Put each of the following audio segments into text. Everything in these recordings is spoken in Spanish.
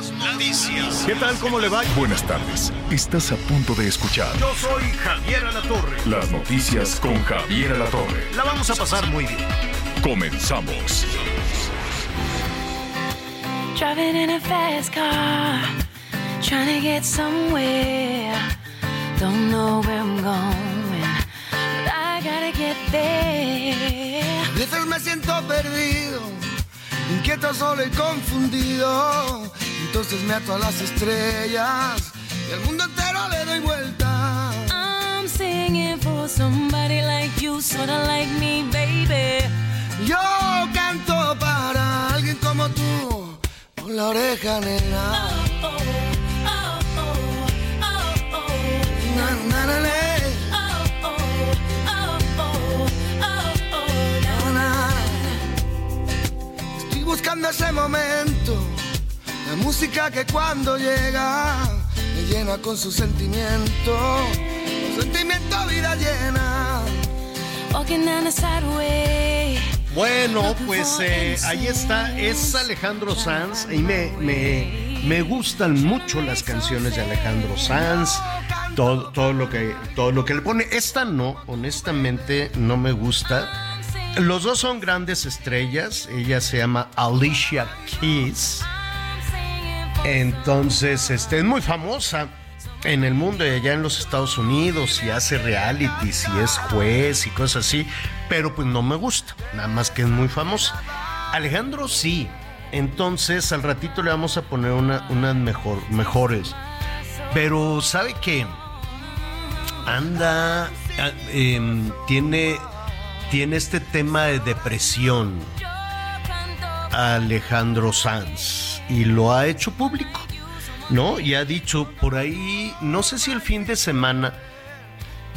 Las noticias. ¿Qué tal? ¿Cómo le va? Buenas tardes. Estás a punto de escuchar Yo soy Javier Alatorre. las noticias con Javier Alatorre. La vamos a pasar muy bien. Comenzamos. Driving in a fast car, trying to get somewhere. Don't know where I'm going, but I gotta get there. A veces me siento perdido, inquieto, solo y confundido. Entonces me ato a las estrellas y al mundo entero le doy vuelta. I'm singing for somebody like you, sorta like me, baby. Yo canto para alguien como tú, por la oreja nena. Oh, oh, oh, oh, oh, oh. Na, na, na, na, Oh, oh, oh, oh, oh, oh, buscando ese momento, la música que cuando llega me llena con su sentimiento, su sentimiento vida llena. Walking down the sideway. Bueno, pues eh, ahí está, es Alejandro Sanz y me, me, me gustan mucho las canciones de Alejandro Sanz, todo, todo, lo que, todo lo que le pone. Esta no, honestamente no me gusta. Los dos son grandes estrellas, ella se llama Alicia Keys, entonces este, es muy famosa en el mundo y allá en los Estados Unidos y hace realities y es juez y cosas así, pero pues no me gusta, nada más que es muy famosa. Alejandro sí, entonces al ratito le vamos a poner una, unas mejor, mejores, pero ¿sabe qué? Anda, ah, em, tiene, tiene este tema de depresión Alejandro Sanz y lo ha hecho público. ¿no? Y ha dicho por ahí, no sé si el fin de semana,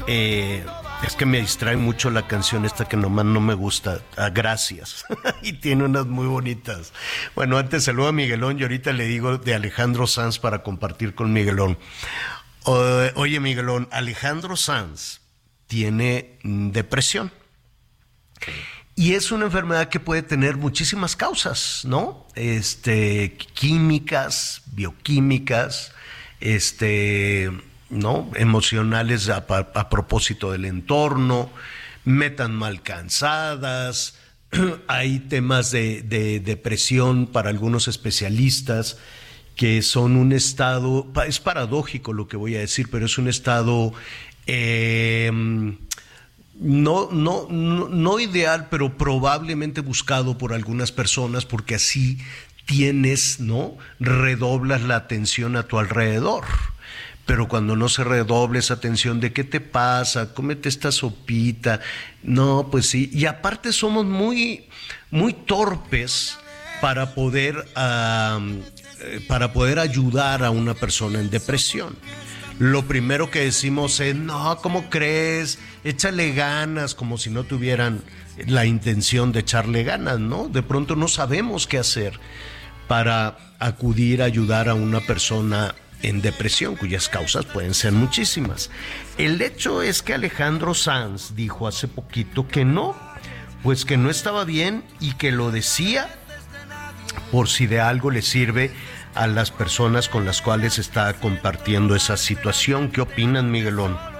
eh, es que me distrae mucho la canción esta que nomás no me gusta, gracias, y tiene unas muy bonitas. Bueno, antes saludo a Miguelón y ahorita le digo de Alejandro Sanz para compartir con Miguelón. Oye Miguelón, Alejandro Sanz tiene depresión. Y es una enfermedad que puede tener muchísimas causas, ¿no? Este, químicas, bioquímicas, este, ¿no? Emocionales a, propósito del entorno, metan mal cansadas, hay temas de, de depresión para algunos especialistas que son un estado, es paradójico lo que voy a decir, pero es un estado eh, no, no, no, no ideal, pero probablemente buscado por algunas personas porque así tienes, ¿no? Redoblas la atención a tu alrededor. Pero cuando no se redoble esa atención de qué te pasa, cómete esta sopita, no, pues sí. Y aparte somos muy, muy torpes para poder, eh, para poder ayudar a una persona en depresión lo primero que decimos es, no, ¿cómo crees? Échale ganas, como si no tuvieran la intención de echarle ganas, ¿no? De pronto no sabemos qué hacer para acudir a ayudar a una persona en depresión, cuyas causas pueden ser muchísimas. El hecho es que Alejandro Sanz dijo hace poquito que no, pues que no estaba bien y que lo decía por si de algo le sirve a las personas con las cuales está compartiendo esa situación. ¿Qué opinan, Miguelón?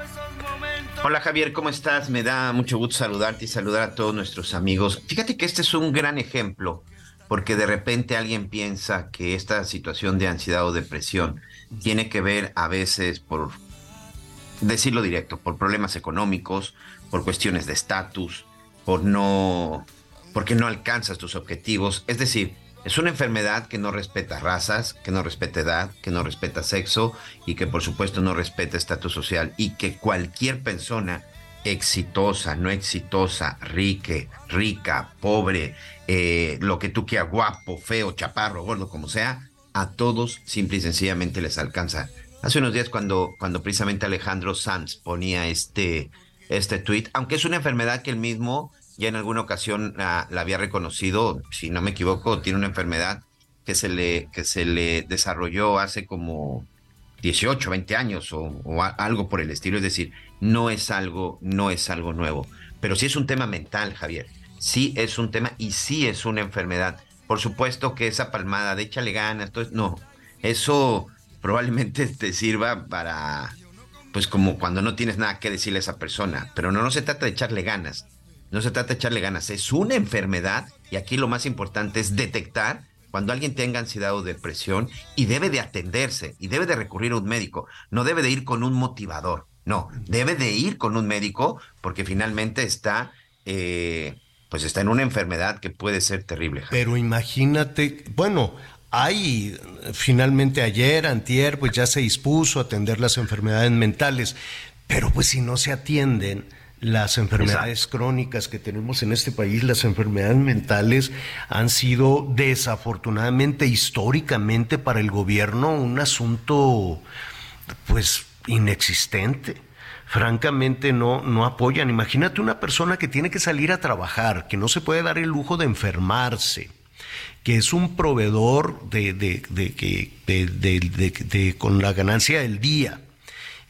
Hola Javier, ¿cómo estás? Me da mucho gusto saludarte y saludar a todos nuestros amigos. Fíjate que este es un gran ejemplo, porque de repente alguien piensa que esta situación de ansiedad o depresión tiene que ver a veces por, decirlo directo, por problemas económicos, por cuestiones de estatus, por no, porque no alcanzas tus objetivos. Es decir, es una enfermedad que no respeta razas, que no respeta edad, que no respeta sexo y que por supuesto no respeta estatus social y que cualquier persona exitosa, no exitosa, rique, rica, pobre, eh, lo que tú quieras, guapo, feo, chaparro, gordo, como sea, a todos simple y sencillamente les alcanza. Hace unos días cuando, cuando precisamente Alejandro Sanz ponía este, este tweet, aunque es una enfermedad que él mismo ya en alguna ocasión la, había reconocido, si no me equivoco, tiene una enfermedad que se le, que se le desarrolló hace como 18, 20 años o, algo por el estilo, es decir, no es algo, no es algo nuevo, pero sí es un tema mental, Javier, sí es un tema y sí es una enfermedad. Por supuesto que esa palmada de échale ganas, no, eso probablemente te sirva para, pues como cuando no tienes nada que decirle a esa persona, pero no, no se trata de echarle ganas, no se trata de echarle ganas, es una enfermedad y aquí lo más importante es detectar cuando alguien tenga ansiedad o depresión y debe de atenderse y debe de recurrir a un médico, no debe de ir con un motivador, no, debe de ir con un médico porque finalmente está, eh, pues está en una enfermedad que puede ser terrible. Pero imagínate, bueno, hay finalmente ayer, antier, pues ya se dispuso a atender las enfermedades mentales, pero pues si no se atienden, las enfermedades crónicas que tenemos en este país, las enfermedades mentales, han sido desafortunadamente, históricamente para el gobierno, un asunto pues inexistente. Francamente no, no apoyan. Imagínate una persona que tiene que salir a trabajar, que no se puede dar el lujo de enfermarse, que es un proveedor de, de, de, con la ganancia del día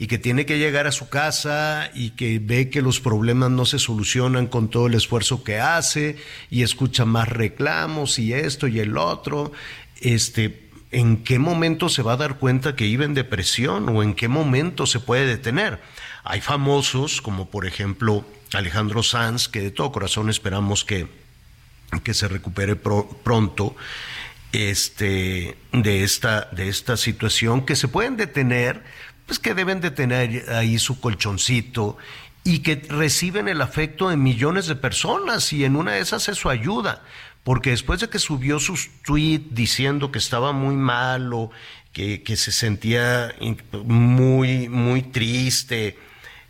y que tiene que llegar a su casa y que ve que los problemas no se solucionan con todo el esfuerzo que hace y escucha más reclamos y esto y el otro, este, ¿en qué momento se va a dar cuenta que iba en depresión o en qué momento se puede detener? Hay famosos como por ejemplo Alejandro Sanz, que de todo corazón esperamos que, que se recupere pronto este, de, esta, de esta situación, que se pueden detener pues que deben de tener ahí su colchoncito y que reciben el afecto de millones de personas y en una de esas es su ayuda, porque después de que subió sus tweets diciendo que estaba muy malo, que, que se sentía muy, muy triste,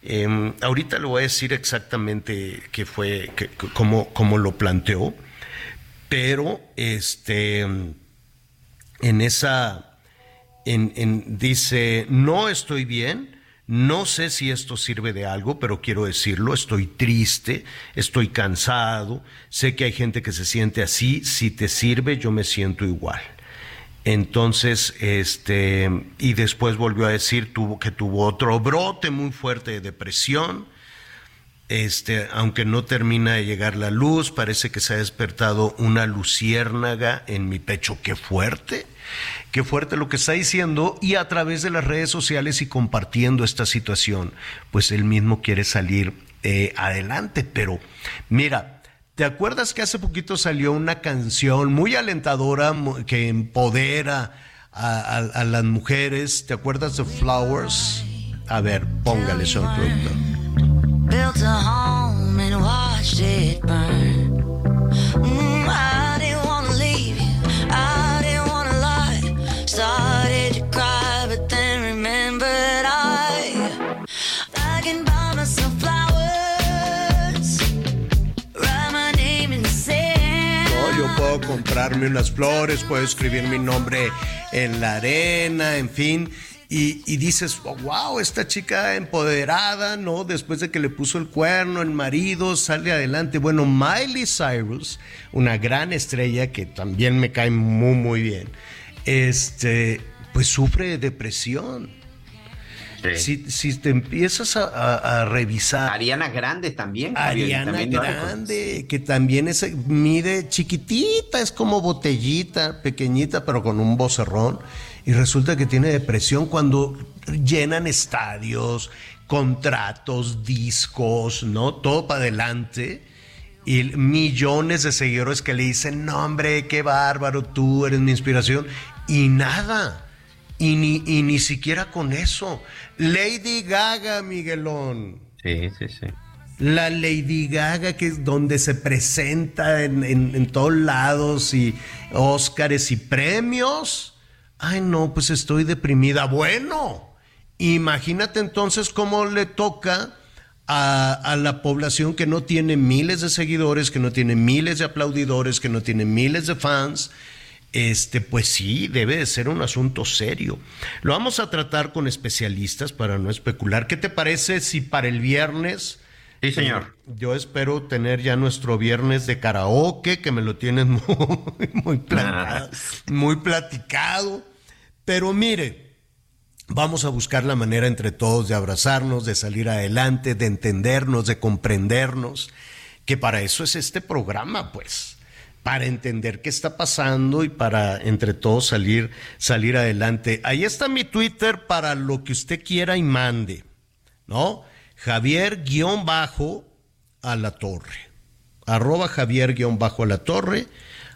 em, ahorita le voy a decir exactamente qué fue, cómo, cómo lo planteó, pero este, en esa dice, no estoy bien, no sé si esto sirve de algo, pero quiero decirlo, estoy triste, estoy cansado, sé que hay gente que se siente así, si te sirve yo me siento igual. Entonces, este, y después volvió a decir que tuvo otro brote muy fuerte de depresión, este, aunque no termina de llegar la luz, parece que se ha despertado una luciérnaga en mi pecho, qué fuerte. Qué fuerte lo que está diciendo y a través de las redes sociales y compartiendo esta situación, pues él mismo quiere salir eh, adelante. Pero mira, ¿te acuerdas que hace poquito salió una canción muy alentadora que empodera a, las mujeres? ¿Te acuerdas de Flowers? A ver, póngale, señor Built comprarme unas flores, puedo escribir mi nombre en la arena, en fin. Y, dices, wow, esta chica empoderada, ¿no? Después de que le puso el cuerno, el marido, sale adelante. Bueno, Miley Cyrus, una gran estrella que también me cae muy, muy bien, este, pues sufre de depresión si, te empiezas a, revisar. Ariana Grande también. Ariana Grande, que también es, mide chiquitita, es como botellita, pequeñita, pero con un vocerrón. Y resulta que tiene depresión cuando llenan estadios, contratos, discos, ¿no? Todo para adelante. Y millones de seguidores que le dicen, no hombre, qué bárbaro, tú eres mi inspiración. Y nada. Y ni, y ni siquiera con eso. Lady Gaga, Miguelón. Sí, sí, sí. La Lady Gaga, que es donde se presenta en, todos lados y Óscares y premios. Ay, no, pues estoy deprimida. Bueno, imagínate entonces cómo le toca a, a, la población que no tiene miles de seguidores, que no tiene miles de aplaudidores, que no tiene miles de fans, este, pues sí, debe de ser un asunto serio. Lo vamos a tratar con especialistas para no especular. ¿Qué te parece si para el viernes... Sí, señor. Eh, yo espero tener ya nuestro viernes de karaoke, que me lo tienes muy, muy, platicado, muy platicado. Pero mire, vamos a buscar la manera entre todos de abrazarnos, de salir adelante, de entendernos, de comprendernos, que para eso es este programa, pues para entender qué está pasando y para entre todos salir, salir adelante. Ahí está mi Twitter para lo que usted quiera y mande, ¿no? Javier guion bajo a la torre. Arroba Javier guion bajo a la torre.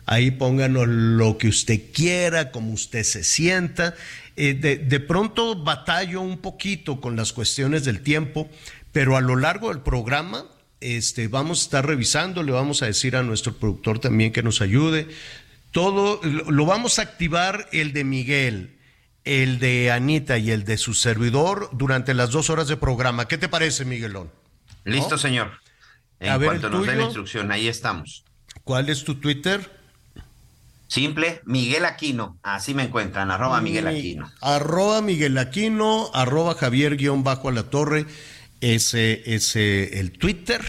Ahí pónganos lo que usted quiera, como usted se sienta. Eh, de, de pronto batallo un poquito con las cuestiones del tiempo, pero a lo largo del programa este, vamos a estar revisando, le vamos a decir a nuestro productor también que nos ayude. Todo lo vamos a activar el de Miguel, el de Anita y el de su servidor durante las dos horas de programa. ¿Qué te parece, Miguelón? Listo, ¿No? señor. En a cuanto ver, nos den la instrucción, ahí estamos. ¿Cuál es tu Twitter? Simple, Miguel Aquino, así me encuentran, arroba Miguel Aquino. Arroba Miguel Aquino, arroba Javier guion bajo a la torre ese, ese, el Twitter.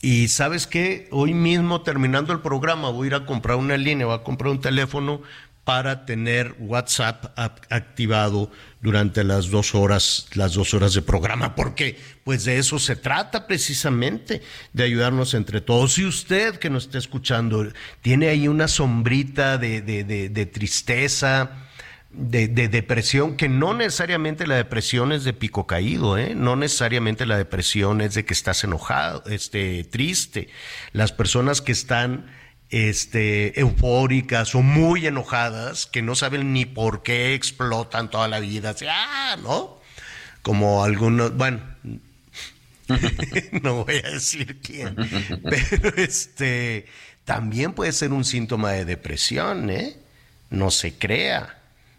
Y sabes qué, hoy mismo terminando el programa voy a ir a comprar una línea, voy a comprar un teléfono para tener WhatsApp activado durante las dos horas, las dos horas de programa, porque pues de eso se trata precisamente, de ayudarnos entre todos. Y usted que nos está escuchando, tiene ahí una sombrita de, de, de tristeza, de, de, depresión, que no necesariamente la depresión es de pico caído, ¿eh? no necesariamente la depresión es de que estás enojado, este, triste. Las personas que están este, eufóricas o muy enojadas, que no saben ni por qué explotan toda la vida, así, ah, ¿no? Como algunos, bueno, no voy a decir quién, pero este, también puede ser un síntoma de depresión, ¿eh? No se crea.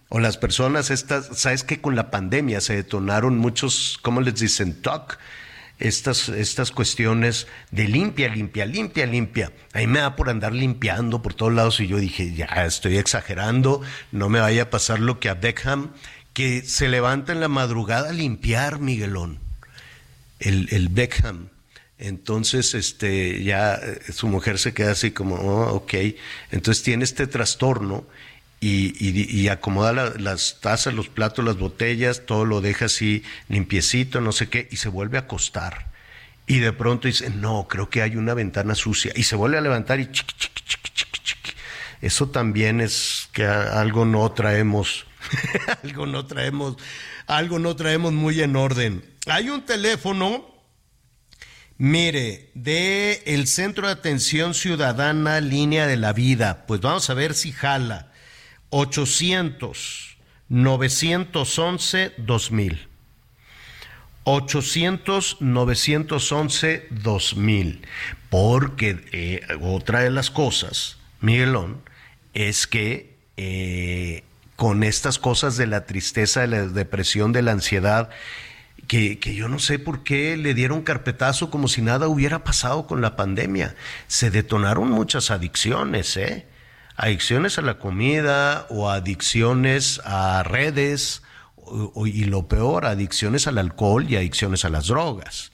O las personas estas, sabes que con la pandemia se detonaron muchos, ¿cómo les dicen? TOC, estas, estas cuestiones de limpia, limpia, limpia, limpia. Ahí me da por andar limpiando por todos lados y yo dije, ya estoy exagerando, no me vaya a pasar lo que a Beckham, que se levanta en la madrugada a limpiar, Miguelón, el, el Beckham. Entonces, este, ya eh, su mujer se queda así como, oh, ok. Entonces tiene este trastorno y, y, las tazas, los platos, las botellas, todo lo deja así limpiecito, no sé qué, y se vuelve a acostar. Y de pronto dice, no, creo que hay una ventana sucia. Y se vuelve a levantar y chiqui, chiqui, chiqui, chiqui, chiqui. Eso también es que algo no traemos, algo no traemos, algo no traemos muy en orden. Hay un teléfono, mire, de el Centro de Atención Ciudadana Línea de la Vida. Pues vamos a ver si jala. 800 911 2000. 800 911 2000. Porque eh, otra de las cosas, Miguelón, es que eh, con estas cosas de la tristeza, de la depresión, de la ansiedad, que, que, yo no sé por qué le dieron carpetazo como si nada hubiera pasado con la pandemia. Se detonaron muchas adicciones, ¿eh? Adicciones a la comida o adicciones a redes o, y lo peor, adicciones al alcohol y adicciones a las drogas.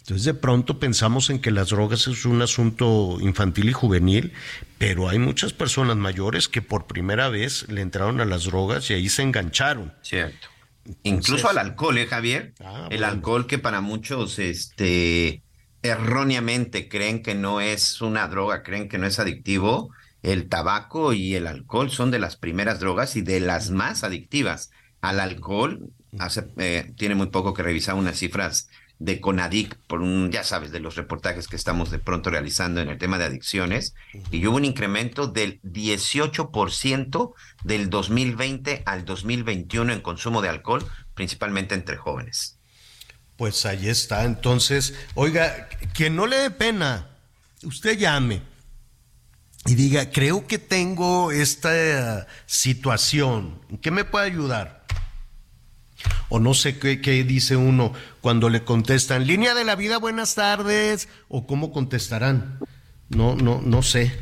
Entonces de pronto pensamos en que las drogas es un asunto infantil y juvenil, pero hay muchas personas mayores que por primera vez le entraron a las drogas y ahí se engancharon. Cierto. Entonces, Incluso al alcohol, ¿eh, Javier? Ah, El bueno. alcohol que para muchos, este, erróneamente creen que no es una droga, creen que no es adictivo, el tabaco y el alcohol son de las primeras drogas y de las más adictivas. Al alcohol, hace, eh, tiene muy poco que revisar unas cifras de Conadic, por un, ya sabes, de los reportajes que estamos de pronto realizando en el tema de adicciones, y hubo un incremento del 18% del 2020 al 2021 en consumo de alcohol, principalmente entre jóvenes. Pues ahí está. Entonces, oiga, que no le dé pena, usted llame y diga, creo que tengo esta situación, ¿en qué me puede ayudar? o no sé qué, qué dice uno cuando le contestan, línea de la vida, buenas tardes, o cómo contestarán. No, no, no sé.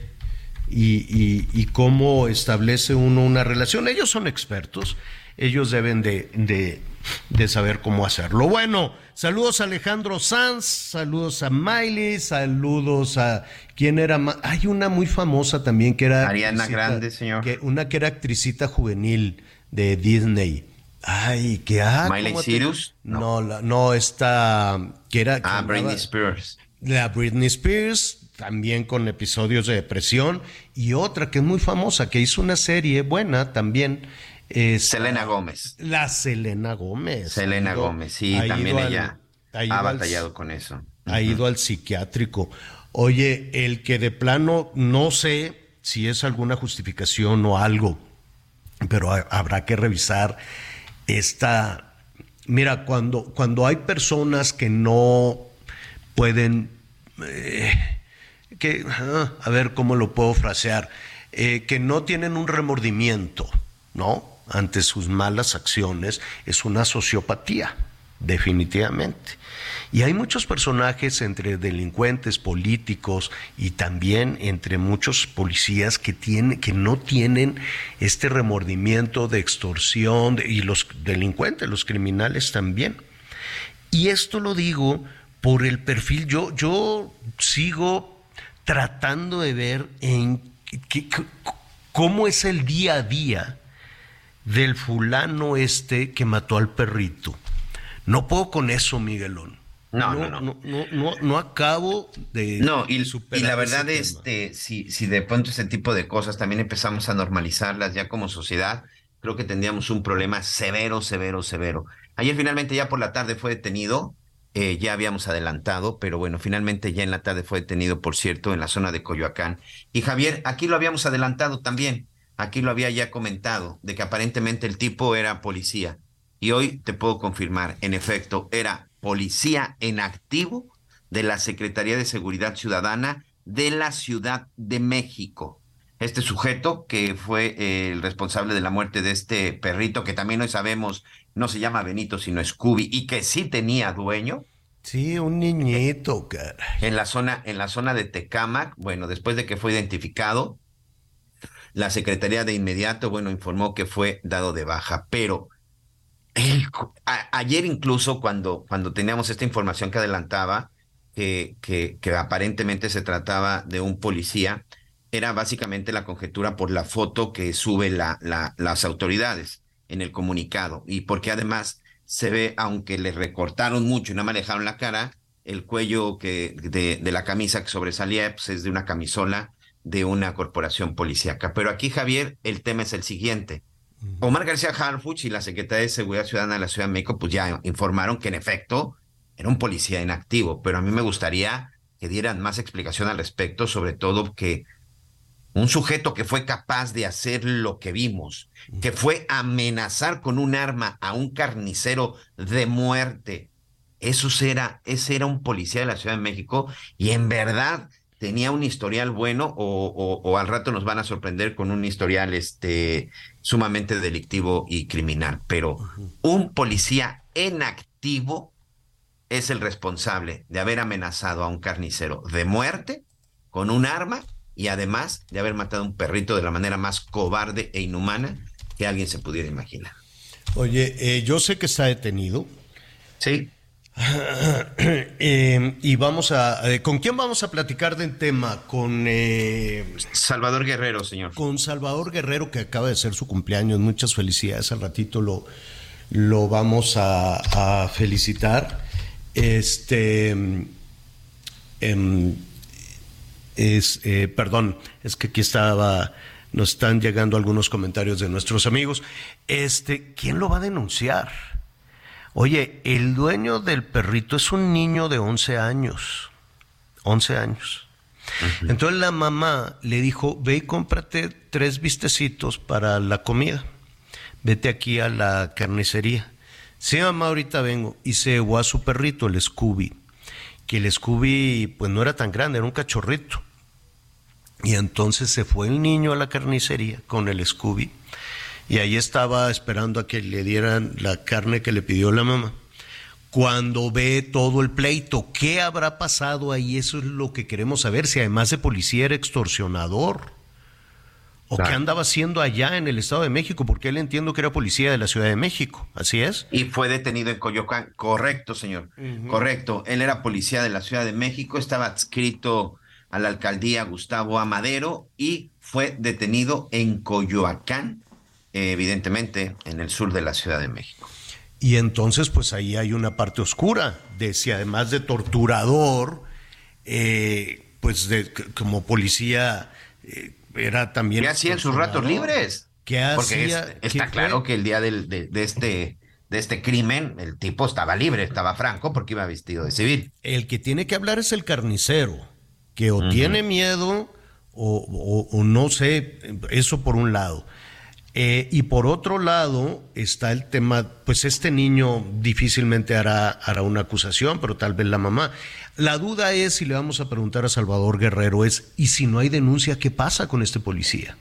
Y, y- cómo establece uno una relación. Ellos son expertos, ellos deben de, de- de saber cómo hacerlo. Bueno, saludos a Alejandro Sanz, saludos a Miley, saludos a quién era ma- hay una muy famosa también que era Ariana Grande, señor. que- una que era actricita juvenil de Disney. Ay, que ah, Miley ¿cómo te- Cyrus? No, la- no, esta que era Ah, Britney Spears. la Britney Spears, también con episodios de depresión, y otra que es muy famosa, que hizo una serie buena también. Es Selena Gómez. La Selena Gómez. Selena ido- Gómez, sí, también al- ella ha al- batallado con eso. ha ido al psiquiátrico. Oye, el que de plano no sé si es alguna justificación o algo, pero ha- habrá que revisar esta. Mira, cuando, cuando hay personas que no pueden. eh, que, ah, a ver cómo lo puedo frasear, eh, que no tienen un remordimiento, ¿no? Ante sus malas acciones, es una sociopatía, definitivamente. Y hay muchos personajes entre delincuentes, políticos y también entre muchos policías que, que no tienen este remordimiento de extorsión y los delincuentes, los criminales también. Y esto lo digo por el perfil. Yo, yo sigo tratando de ver en cómo es el día a día del fulano este que mató al perrito. No puedo con eso, Miguelón. No, no, no, no. no, no, no acabo de No, y, y superar la verdad, este, si, si de pronto ese tipo de cosas también empezamos a normalizarlas ya como sociedad, creo que tendríamos un problema severo, severo, severo. Ayer finalmente ya por la tarde fue detenido, eh, ya habíamos adelantado, pero bueno, finalmente ya en la tarde fue detenido, por cierto, en la zona de Coyoacán. Y Javier, aquí lo habíamos adelantado también, aquí lo había ya comentado, de que aparentemente el tipo era policía. Y hoy te puedo confirmar, en efecto, era policía en activo de la Secretaría de Seguridad Ciudadana de la Ciudad de México. Este sujeto que fue eh, el responsable de la muerte de este perrito, que también hoy sabemos no se llama Benito, sino Scooby, y que sí tenía dueño, Sí, un niñito, cara. en la zona, en la zona de Tecámac, bueno, después de que fue identificado, la Secretaría de inmediato, bueno, informó que fue dado de baja, pero ayer incluso cuando, cuando teníamos esta información que adelantaba, que, que, que aparentemente se trataba de un policía, era básicamente la conjetura por la foto que sube la, la, las autoridades en el comunicado. Y porque además se ve, aunque le recortaron mucho y no me dejaron la cara, el cuello que, de, de la camisa que sobresalía pues, es de una camisola de una corporación policíaca. Pero aquí, Javier, el tema es el siguiente. Omar García Harfuch y la Secretaría de Seguridad Ciudadana de la Ciudad de México, pues ya informaron que en efecto era un policía inactivo, pero a mí me gustaría que dieran más explicación al respecto, sobre todo que un sujeto que fue capaz de hacer lo que vimos, que fue amenazar con un arma a un carnicero de muerte, eso era, ese era un policía de la Ciudad de México y en verdad tenía un historial bueno o, o- o al rato nos van a sorprender con un historial este, sumamente delictivo y criminal. Pero un policía en activo es el responsable de haber amenazado a un carnicero de muerte con un arma y además de haber matado a un perrito de la manera más cobarde e inhumana que alguien se pudiera imaginar. Oye, eh, yo sé que está detenido. Sí. Eh, y vamos a. eh, ¿Con quién vamos a platicar del tema? Con. eh, Salvador Guerrero, señor. con Salvador Guerrero, que acaba de ser su cumpleaños. Muchas felicidades. Al ratito lo, lo vamos a, a felicitar. Este. em, es, eh, perdón, es que aquí estaba. Nos están llegando algunos comentarios de nuestros amigos. Este, ¿quién lo va a denunciar? Oye, el dueño del perrito es un niño de 11 años. 11 años. Entonces la mamá le dijo, ve y cómprate tres vistecitos para la comida. Vete aquí a la carnicería. Sí, mamá, ahorita vengo. Y se llevó a su perrito, el Scooby. Que el Scooby, pues no era tan grande, era un cachorrito. Y entonces se fue el niño a la carnicería con el Scooby. Y ahí estaba esperando a que le dieran la carne que le pidió la mamá. Cuando ve todo el pleito, ¿qué habrá pasado ahí? Eso es lo que queremos saber. Si además de policía era extorsionador. ¿O qué andaba haciendo allá en el Estado de México? Porque él entiendo que era policía de la Ciudad de México, ¿así es? Y fue detenido en Coyoacán. Correcto, señor. Correcto. Él era policía de la Ciudad de México, estaba adscrito a la alcaldía Gustavo Amadero y fue detenido en Coyoacán, evidentemente en el sur de la Ciudad de México. Y entonces, pues ahí hay una parte oscura de si además de torturador, eh, pues de, como policía eh, era también. ¿Qué hacía en sus ratos libres? ¿Qué hacía? Porque está claro que el día del, de, de, este de este crimen, el tipo estaba libre, estaba franco porque iba vestido de civil. El que tiene que hablar es el carnicero, que o uh -huh. tiene miedo o, o, o, no sé, eso por un lado. Eh, y por otro lado está el tema, pues este niño difícilmente hará, hará una acusación, pero tal vez la mamá. La duda es, si le vamos a preguntar a Salvador Guerrero, es, ¿y si no hay denuncia, qué pasa con este policía?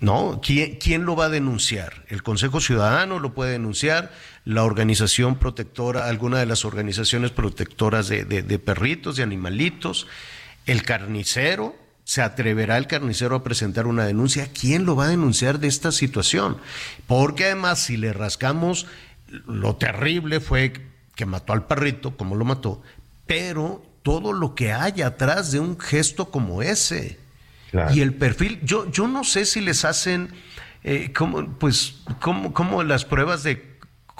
¿No? ¿Quién, ¿Quién lo va a denunciar? ¿El Consejo Ciudadano lo puede denunciar? ¿La organización protectora, alguna de las organizaciones protectoras de, de, de perritos, de animalitos? ¿El carnicero? ¿Se atreverá el carnicero a presentar una denuncia? ¿Quién lo va a denunciar de esta situación? Porque además, si le rascamos, lo terrible fue que mató al perrito, como lo mató, pero todo lo que hay atrás de un gesto como ese. Claro. Y el perfil, yo, yo no sé si les hacen, eh, como, pues, como, como las pruebas de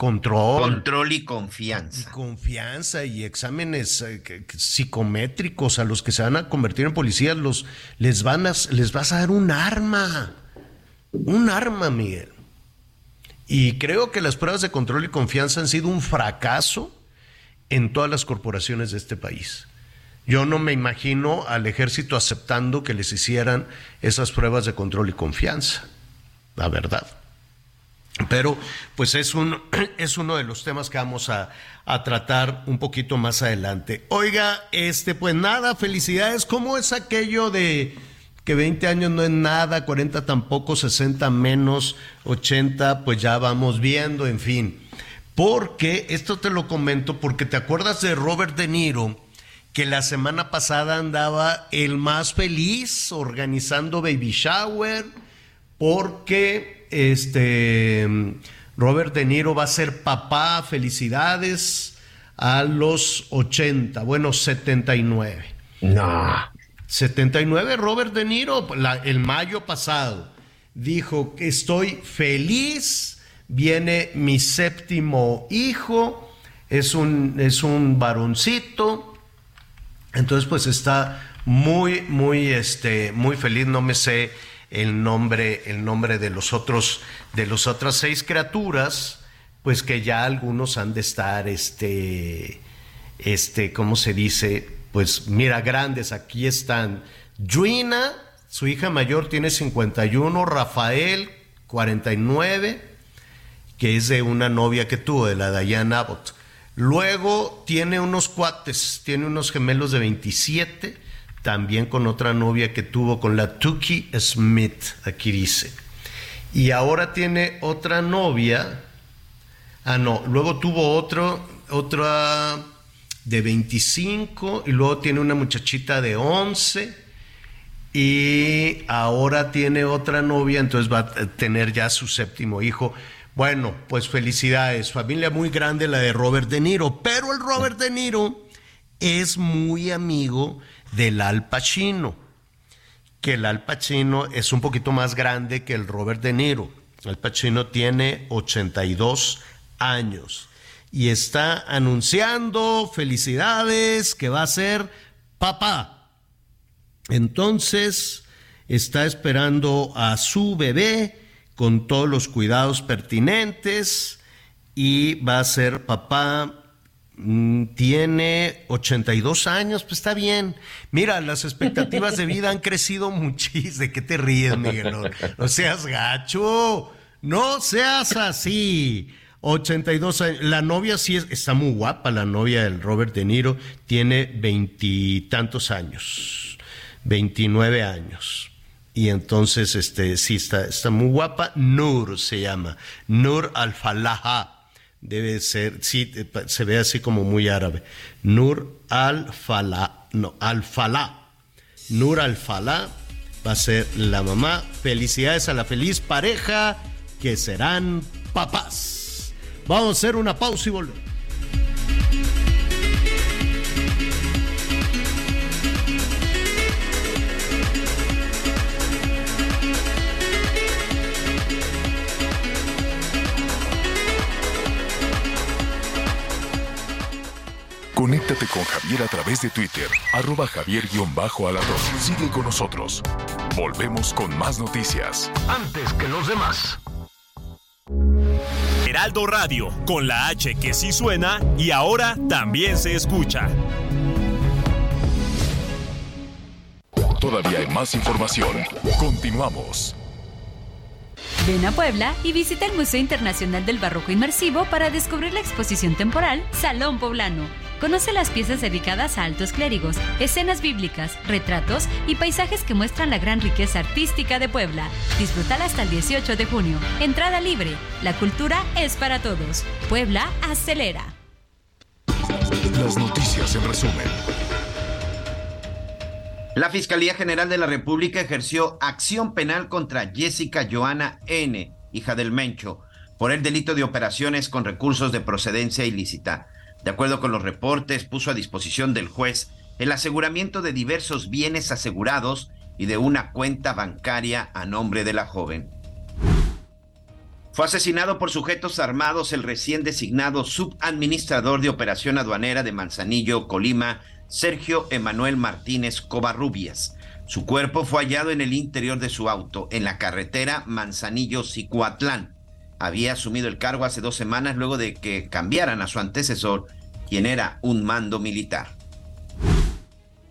control. Control y confianza. Y confianza y exámenes eh, psicométricos a los que se van a convertir en policías, los, les, van a, les vas a dar un arma. Un arma, Miguel. Y creo que las pruebas de control y confianza han sido un fracaso en todas las corporaciones de este país. Yo no me imagino al ejército aceptando que les hicieran esas pruebas de control y confianza, la verdad. Pero pues es, un, es uno de los temas que vamos a, a, tratar un poquito más adelante. Oiga, este, pues nada, felicidades. ¿Cómo es aquello de que 20 años no es nada, 40 tampoco, 60 menos, 80, pues ya vamos viendo, en fin. Porque, esto te lo comento, porque te acuerdas de Robert De Niro, que la semana pasada andaba el más feliz organizando baby shower, porque este Robert De Niro va a ser papá, felicidades, a los 80, bueno, 79. No. 79, Robert De Niro, la, el mayo pasado, dijo que estoy feliz, viene mi séptimo hijo, es un, es un varoncito, entonces pues está muy, muy, este, muy feliz, no me sé el nombre, el nombre de los otros, de las otras seis criaturas, pues que ya algunos han de estar, este, este, ¿cómo se dice? Pues mira, grandes, aquí están. Juina, su hija mayor tiene 51, Rafael, 49, que es de una novia que tuvo, de la Diane Abbott. Luego tiene unos cuates, tiene unos gemelos de 27, también con otra novia que tuvo con la Tuki Smith, aquí dice. Y ahora tiene otra novia. Ah, no, luego tuvo otro, otra de 25 y luego tiene una muchachita de 11 y ahora tiene otra novia, entonces va a tener ya su séptimo hijo. Bueno, pues felicidades, familia muy grande la de Robert De Niro, pero el Robert De Niro es muy amigo del Al Pacino, que el Al Pacino es un poquito más grande que el Robert De Niro. Al Pacino tiene 82 años y está anunciando felicidades que va a ser papá. Entonces está esperando a su bebé con todos los cuidados pertinentes y va a ser papá. Tiene 82 años, pues está bien. Mira, las expectativas de vida han crecido muchísimo. ¿De qué te ríes, Miguel? No seas gacho. No seas así. 82 años. La novia sí es, está muy guapa, la novia del Robert De Niro. Tiene veintitantos años. 29 años. Y entonces, este, sí, está, está muy guapa. Nur se llama. Nur al-Falaha. Debe ser, sí, se ve así como muy árabe. Nur al-Fala, no, al-Falá. Nur al-Falá va a ser la mamá. Felicidades a la feliz pareja que serán papás. Vamos a hacer una pausa y volvemos. Conéctate con Javier a través de Twitter, arroba javier-alatón. Sigue con nosotros. Volvemos con más noticias. Antes que los demás. Heraldo Radio, con la H que sí suena y ahora también se escucha. Todavía hay más información. Continuamos. Ven a Puebla y visita el Museo Internacional del Barroco Inmersivo para descubrir la exposición temporal Salón Poblano Conoce las piezas dedicadas a altos clérigos, escenas bíblicas, retratos y paisajes que muestran la gran riqueza artística de Puebla. Disfrútala hasta el 18 de junio. Entrada libre. La cultura es para todos. Puebla acelera. Las noticias en resumen. La Fiscalía General de la República ejerció acción penal contra Jessica Joana N., hija del Mencho, por el delito de operaciones con recursos de procedencia ilícita. De acuerdo con los reportes, puso a disposición del juez el aseguramiento de diversos bienes asegurados y de una cuenta bancaria a nombre de la joven. Fue asesinado por sujetos armados el recién designado subadministrador de operación aduanera de Manzanillo, Colima, Sergio Emanuel Martínez Covarrubias. Su cuerpo fue hallado en el interior de su auto, en la carretera Manzanillo-Cicuatlán había asumido el cargo hace dos semanas luego de que cambiaran a su antecesor, quien era un mando militar.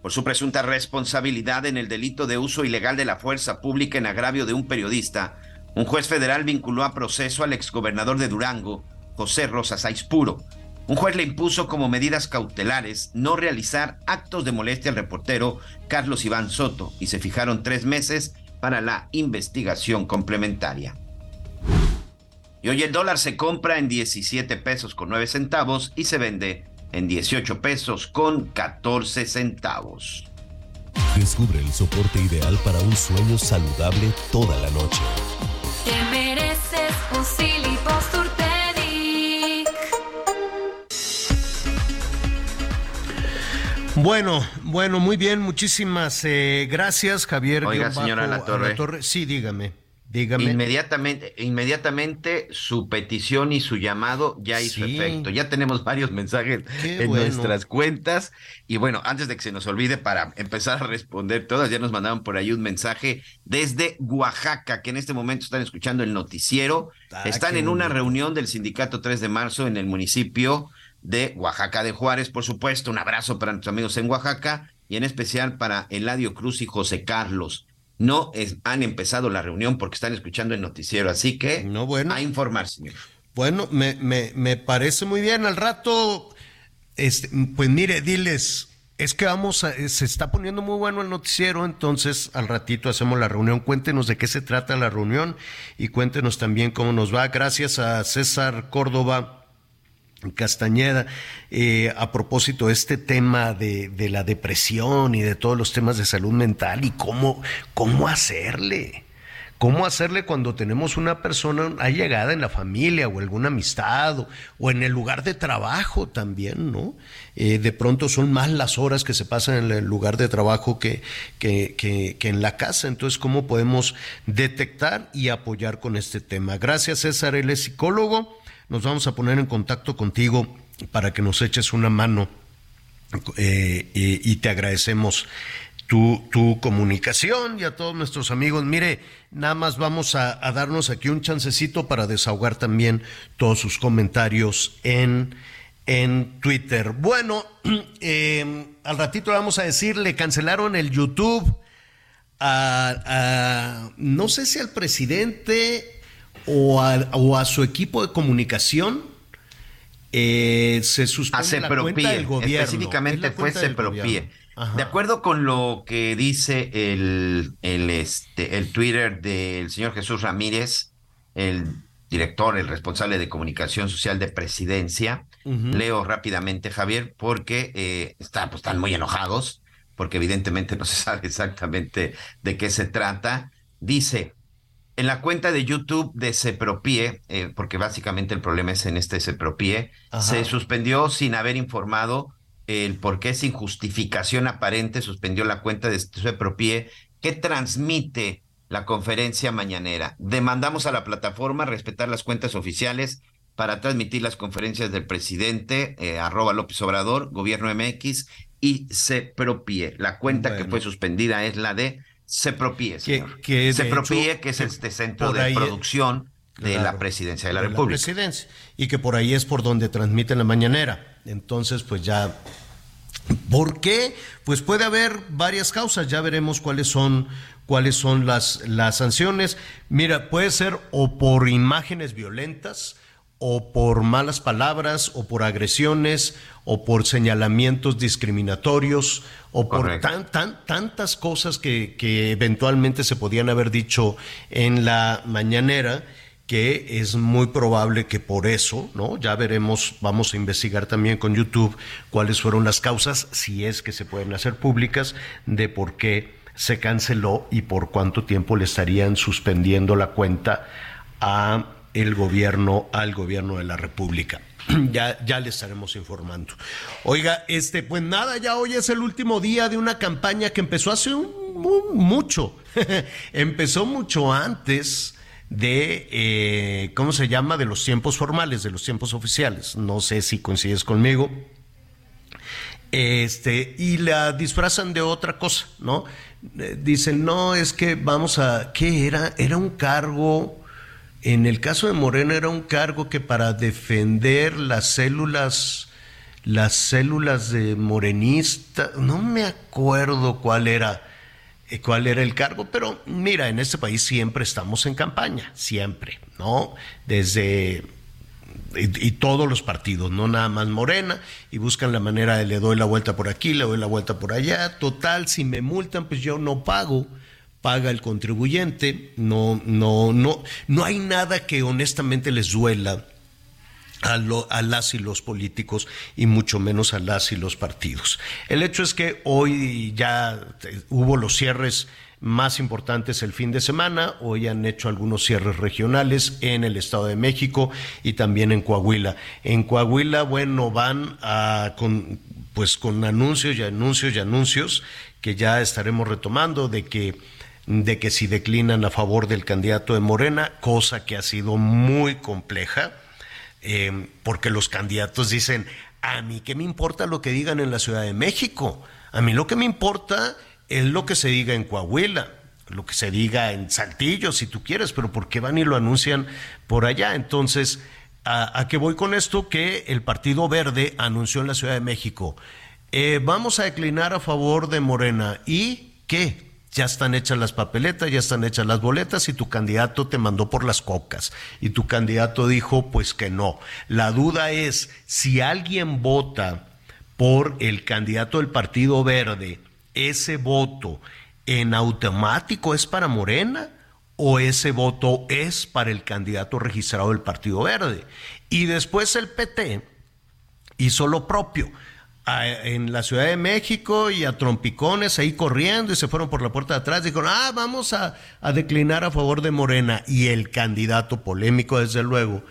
Por su presunta responsabilidad en el delito de uso ilegal de la fuerza pública en agravio de un periodista, un juez federal vinculó a proceso al exgobernador de Durango, José Rosas Aispuro. Un juez le impuso como medidas cautelares no realizar actos de molestia al reportero Carlos Iván Soto y se fijaron tres meses para la investigación complementaria. Y hoy el dólar se compra en 17 pesos con 9 centavos y se vende en 18 pesos con 14 centavos. Descubre el soporte ideal para un sueño saludable toda la noche. Te mereces un Bueno, bueno, muy bien, muchísimas eh, gracias, Javier. Oiga, señora La Torre. Sí, dígame. Inmediatamente, inmediatamente su petición y su llamado ya hizo efecto. Ya tenemos varios mensajes en nuestras cuentas. Y bueno, antes de que se nos olvide, para empezar a responder todas, ya nos mandaron por ahí un mensaje desde Oaxaca, que en este momento están escuchando el noticiero. Ah, están en una reunión del sindicato 3 de marzo en el municipio de Oaxaca de Juárez, por supuesto. Un abrazo para nuestros amigos en Oaxaca y en especial para Eladio Cruz y José Carlos no han empezado la reunión porque están escuchando el noticiero, así que no, bueno. a informar, señor. Bueno, me, me, me parece muy bien. Al rato, este, pues mire, diles, es que vamos a, se está poniendo muy bueno el noticiero, entonces al ratito hacemos la reunión. Cuéntenos de qué se trata la reunión y cuéntenos también cómo nos va. Gracias a César Córdoba Castañeda, eh, a propósito de este tema de, la depresión y de todos los temas de salud mental y cómo, cómo hacerle. ¿Cómo hacerle cuando tenemos una persona allegada en la familia o alguna amistad o, en el lugar de trabajo también, ¿no? Eh, de pronto son más las horas que se pasan en el lugar de trabajo que, que, que en la casa. Entonces, ¿cómo podemos detectar y apoyar con este tema? Gracias, César, él es psicólogo nos vamos a poner en contacto contigo para que nos eches una mano eh, y, te agradecemos tu, tu, comunicación y a todos nuestros amigos. Mire, nada más vamos a, darnos aquí un chancecito para desahogar también todos sus comentarios en, en Twitter. Bueno, eh, al ratito vamos a decir, le cancelaron el YouTube a no sé si al presidente o a, su equipo de comunicación eh, se suspende la cuenta del gobierno. Específicamente fue Sepropie. De acuerdo con lo que dice el, el, este, el Twitter del señor Jesús Ramírez, el director, el responsable de comunicación social de presidencia, leo rápidamente, Javier, porque eh, está, pues, están muy enojados, porque evidentemente no se sabe exactamente de qué se trata. Dice, en la cuenta de YouTube de Cepropie, eh, porque básicamente el problema es en este Cepropie, se suspendió sin haber informado el por qué sin justificación aparente suspendió la cuenta de Cepropie que transmite la conferencia mañanera. Demandamos a la plataforma respetar las cuentas oficiales para transmitir las conferencias del presidente, eh, arroba López Obrador, Gobierno MX y Cepropie. La cuenta que fue suspendida es la de Cepropie, señor. Que, Cepropie, que es este centro de producción de la presidencia de la República. presidencia. Y que por ahí es por donde transmiten la mañanera. Entonces, pues ya. ¿Por qué? Pues puede haber varias causas, ya veremos cuáles son, cuáles son las, las sanciones. Mira, puede ser o por imágenes violentas, o por malas palabras, o por agresiones, o por señalamientos discriminatorios, o por tan, tan, tantas cosas que, que eventualmente se podían haber dicho en la mañanera que es muy probable que por eso, ¿no? Ya veremos, vamos a investigar también con YouTube cuáles fueron las causas, si es que se pueden hacer públicas, de por qué se canceló y por cuánto tiempo le estarían suspendiendo la cuenta a el gobierno, al gobierno de la República. ya, ya le estaremos informando. Oiga, este, pues nada, ya hoy es el último día de una campaña que empezó hace mucho. empezó mucho antes de, eh, ¿cómo se llama? De los tiempos formales, de los tiempos oficiales. No sé si coincides conmigo. Este, y la disfrazan de otra cosa, ¿no? Eh, dicen, no, es que vamos a, ¿qué era? Era un cargo en el caso de Moreno era un cargo que para defender las células, las células de morenista, no me acuerdo cuál era, eh, cuál era el cargo, pero mira, en este país siempre estamos en campaña, siempre, ¿no? Desde y, y, todos los partidos, no nada más Morena, y buscan la manera de le doy la vuelta por aquí, le doy la vuelta por allá. Total, si me multan, pues yo no pago paga el contribuyente, no, no, no, no hay nada que honestamente les duela a, a, las y los políticos y mucho menos a las y los partidos. El hecho es que hoy ya hubo los cierres más importantes el fin de semana, hoy han hecho algunos cierres regionales en el Estado de México y también en Coahuila. En Coahuila, bueno, van a, con, pues con anuncios y anuncios y anuncios que ya estaremos retomando de que de que si declinan a favor del candidato de Morena, cosa que ha sido muy compleja, eh, porque los candidatos dicen, a mí qué me importa lo que digan en la Ciudad de México, a mí lo que me importa es lo que se diga en Coahuila, lo que se diga en Saltillo, si tú quieres, pero ¿por qué van y lo anuncian por allá? Entonces, ¿a, qué voy con esto? Que el Partido Verde anunció en la Ciudad de México, eh, vamos a declinar a favor de Morena. ¿Y qué? Ya están hechas las papeletas, ya están hechas las boletas y tu candidato te mandó por las cocas y tu candidato dijo pues que no. La duda es si alguien vota por el candidato del Partido Verde, ese voto en automático es para Morena o ese voto es para el candidato registrado del Partido Verde. Y después el PT hizo lo propio en la Ciudad de México y a trompicones ahí corriendo y se fueron por la puerta de atrás. Dijeron, ah, vamos a, declinar a favor de Morena. Y el candidato polémico, desde luego,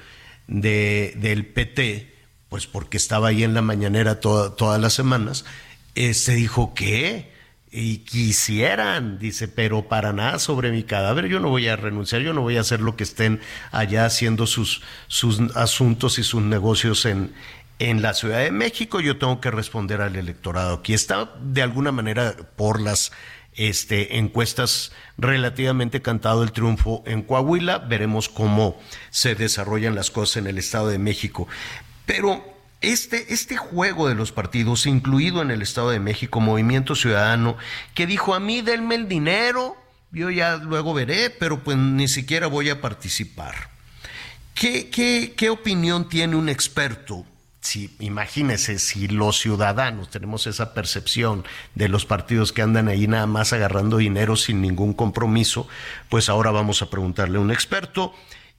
de, del PT, pues porque estaba ahí en la mañanera todas las semanas, se este dijo, ¿qué? Y quisieran, dice, pero para nada sobre mi cadáver, yo no voy a renunciar, yo no voy a hacer lo que estén allá haciendo sus, sus asuntos y sus negocios en, en la Ciudad de México, yo tengo que responder al electorado. Aquí está de alguna manera por las este, encuestas relativamente cantado el triunfo en Coahuila. Veremos cómo se desarrollan las cosas en el Estado de México. Pero este, este juego de los partidos, incluido en el Estado de México, Movimiento Ciudadano, que dijo a mí denme el dinero, yo ya luego veré, pero pues ni siquiera voy a participar. ¿Qué, qué, qué opinión tiene un experto si, imagínese, si los ciudadanos tenemos esa percepción de los partidos que andan ahí nada más agarrando dinero sin ningún compromiso, pues ahora vamos a preguntarle a un experto.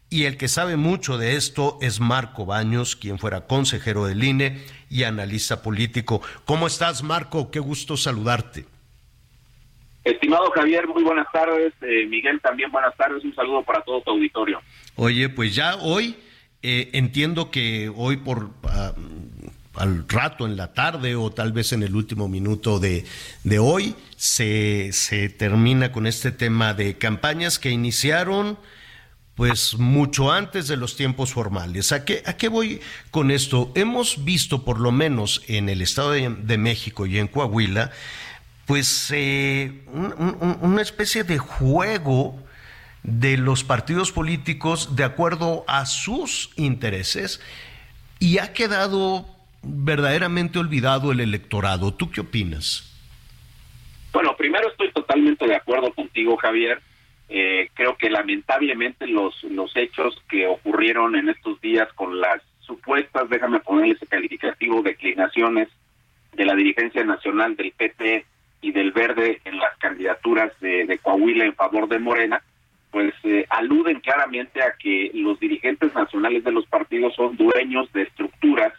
Y el que sabe mucho de esto es Marco Baños, quien fuera consejero del INE y analista político. ¿Cómo estás, Marco? Qué gusto saludarte. Estimado Javier, muy buenas tardes. Eh, Miguel, también buenas tardes. Un saludo para todo tu auditorio. Oye, pues ya hoy eh, entiendo que hoy por ah, al rato en la tarde o tal vez en el último minuto de, de hoy se, se termina con este tema de campañas que iniciaron pues mucho antes de los tiempos formales. ¿A qué, ¿A qué voy con esto? Hemos visto por lo menos en el Estado de, México y en Coahuila, pues eh, una especie de juego de los partidos políticos de acuerdo a sus intereses y ha quedado verdaderamente olvidado el electorado. ¿Tú qué opinas? Bueno, primero estoy totalmente de acuerdo contigo, Javier. Eh, creo que lamentablemente los, los hechos que ocurrieron en estos días con las supuestas, déjame poner ese calificativo, declinaciones de la dirigencia nacional del PT y del Verde en las candidaturas de, Coahuila en favor de Morena, pues eh, aluden claramente a que los dirigentes nacionales de los partidos son dueños de estructuras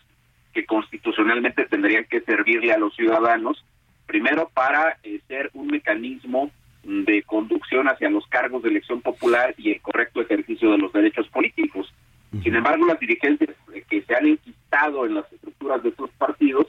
que constitucionalmente tendrían que servirle a los ciudadanos, primero para eh, ser un mecanismo de conducción hacia los cargos de elección popular y el correcto ejercicio de los derechos políticos. Sin embargo, las dirigencias que se han enquistado en las estructuras de estos partidos,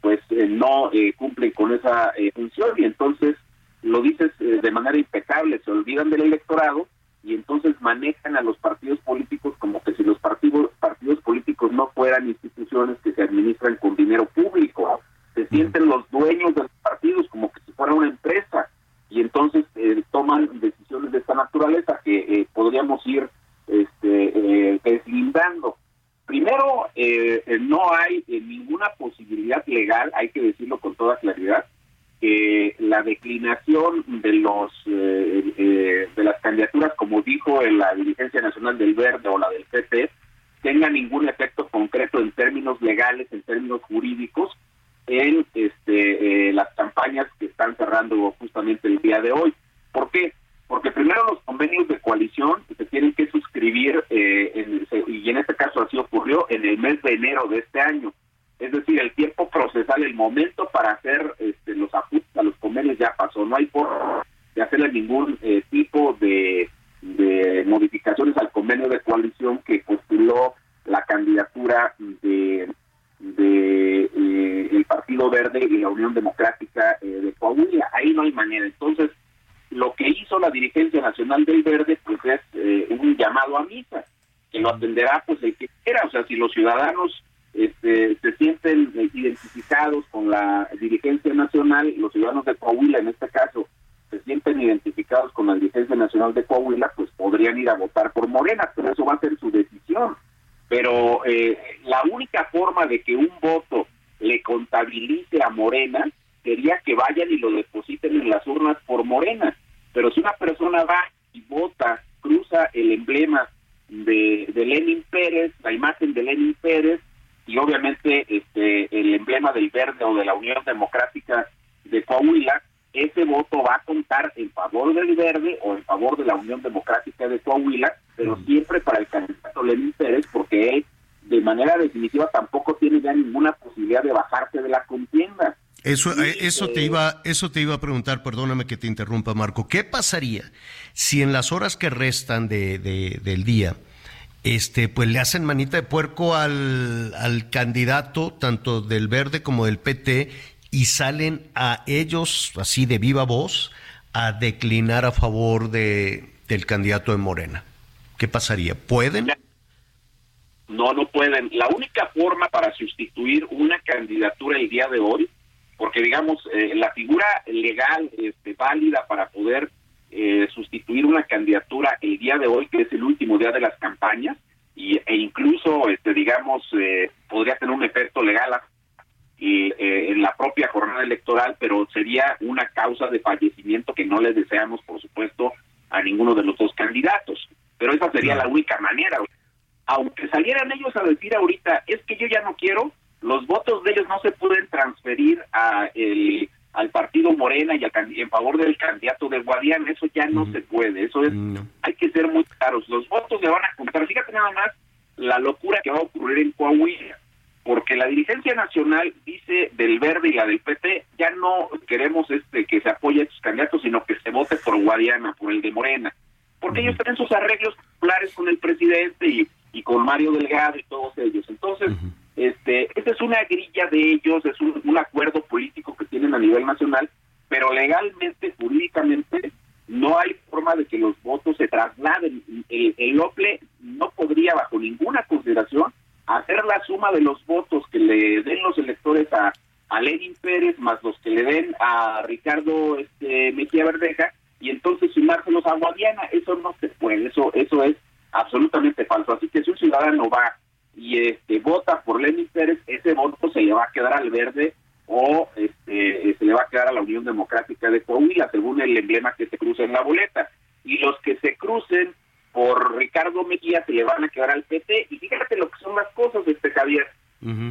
pues eh, no eh, cumplen con esa eh, función y entonces lo dices de manera impecable, se olvidan del electorado y entonces manejan a los partidos políticos como que si los partidos partidos políticos no fueran instituciones que se administran con dinero público, se sienten los dueños de los partidos como que si fuera una empresa y entonces eh, toman decisiones de esta naturaleza que eh, podríamos ir este, eh, deslindando. Primero, no hay ninguna posibilidad legal, hay que decirlo con toda claridad, que la declinación de los de las candidaturas, como dijo en la dirigencia nacional del Verde o la del PP, tenga ningún efecto concreto en términos legales, en términos jurídicos, en este, eh, las campañas que están cerrando justamente el día de hoy. ¿Por qué? Porque primero los convenios de coalición se tienen que suscribir, eh, y en este caso así ocurrió, en el mes de enero de este año. Es decir, el tiempo procesal, el momento para hacer este, los ajustes a los convenios ya pasó. No hay por de hacerle ningún eh, tipo de, modificaciones al convenio de coalición que postuló la candidatura de de eh, el Partido Verde y la Unión Democrática eh, de Coahuila. Ahí no hay manera. Entonces, lo que hizo la dirigencia nacional del Verde, pues es eh, un llamado a misa, que lo atenderá pues el que quiera. O sea, si los ciudadanos este, se sienten identificados con la dirigencia nacional, los ciudadanos de Coahuila en este caso, se sienten identificados con la dirigencia nacional de Coahuila, pues podrían ir a votar por Morena, pero eso va a ser su decisión pero eh, la única forma de que un voto le contabilice a Morena sería que vayan y lo depositen en las urnas por Morena. Pero si una persona va y vota, cruza el emblema de, de Lenin Pérez, la imagen de Lenin Pérez, y obviamente este el emblema del Verde o de la Unión Democrática de Coahuila, ese voto va a contar en favor del Verde o en favor de la Unión Democrática de Coahuila, pero siempre para el candidato Lenín Pérez, porque él de manera definitiva tampoco tiene ya ninguna posibilidad de bajarse de la contienda. Eso, eh, eso te iba, eso te iba a preguntar, perdóname que te interrumpa, Marco. ¿Qué pasaría si en las horas que restan de, del día, este, pues le hacen manita de puerco al, al candidato, tanto del Verde como del PT, y salen a ellos, así de viva voz, a declinar a favor de, del candidato de Morena. ¿Qué pasaría? ¿Pueden? No, no pueden. La única forma para sustituir una candidatura el día de hoy, porque digamos, eh, la figura legal este, válida para poder eh, sustituir una candidatura el día de hoy, que es el último día de las campañas, y, e incluso, este, digamos, eh, podría tener un efecto legal y, eh, en la propia jornada electoral, pero sería una causa de fallecimiento que no le deseamos, por supuesto, a ninguno de los dos candidatos. Pero esa sería la única manera. aunque salieran ellos a decir ahorita, es que yo ya no quiero, los votos de ellos no se pueden transferir a el, al partido Morena y, en favor del candidato de Guadiana, eso ya no se puede, eso es, hay que ser muy claros, los votos le van a contar, fíjate nada más la locura que va a ocurrir en Coahuila, porque la dirigencia nacional dice del Verde y la del PT, ya no queremos este que se apoye a estos candidatos, sino que se vote por Guadiana, por el de Morena, porque ellos tienen sus arreglos populares con el presidente y, y con Mario Delgado y todos ellos, entonces... Este, esta es una grilla de ellos, es un, acuerdo político que tienen a nivel nacional, pero legalmente, jurídicamente, no hay forma de que los votos se trasladen. El, el OPLE no podría, bajo ninguna consideración, hacer la suma de los votos que le den los electores a, a Lenin Pérez más los que le den a Ricardo este, Mejía Verdeja y entonces sumárselos a Guadiana. Eso no se puede, eso, eso es absolutamente falso. Así que si un ciudadano va y este vota por Lenin Pérez, ese voto se le va a quedar al verde o este, se le va a quedar a la Unión Democrática de Coahuila, según el emblema que se cruza en la boleta. Y los que se crucen por Ricardo Mejía se le van a quedar al PT. Y fíjate lo que son las cosas, este Javier.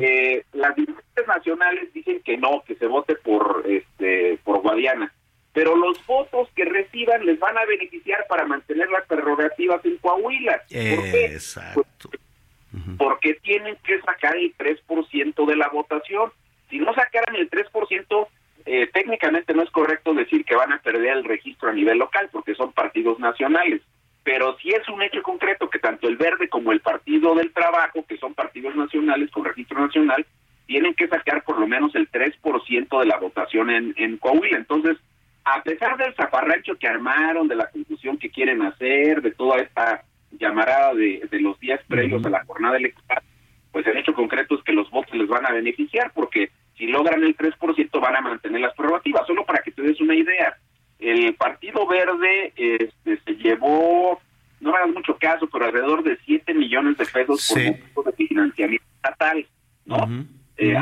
eh, las dirigentes nacionales dicen que no, que se vote por este por Guadiana. Pero los votos que reciban les van a beneficiar para mantener las prerrogativas en Coahuila. ¿Por qué? Porque tienen que sacar el 3% de la votación. Si no sacaran el 3%, eh, técnicamente no es correcto decir que van a perder el registro a nivel local, porque son partidos nacionales. Pero si es un hecho concreto que tanto el Verde como el Partido del Trabajo, que son partidos nacionales con registro nacional, tienen que sacar por lo menos el 3% de la votación en, Coahuila. Entonces, a pesar del zafarrancho que armaron, de la confusión que quieren hacer, de toda esta llamarada de, de los días previos a la jornada electoral, pues el hecho concreto es que los votos les van a beneficiar, porque si logran el 3% van a mantener las prerrogativas. Solo para que te des una idea, el Partido Verde este, se llevó, no me hagas mucho caso, pero alrededor de 7 millones de pesos por un de financiamiento estatal, ¿no? Eh,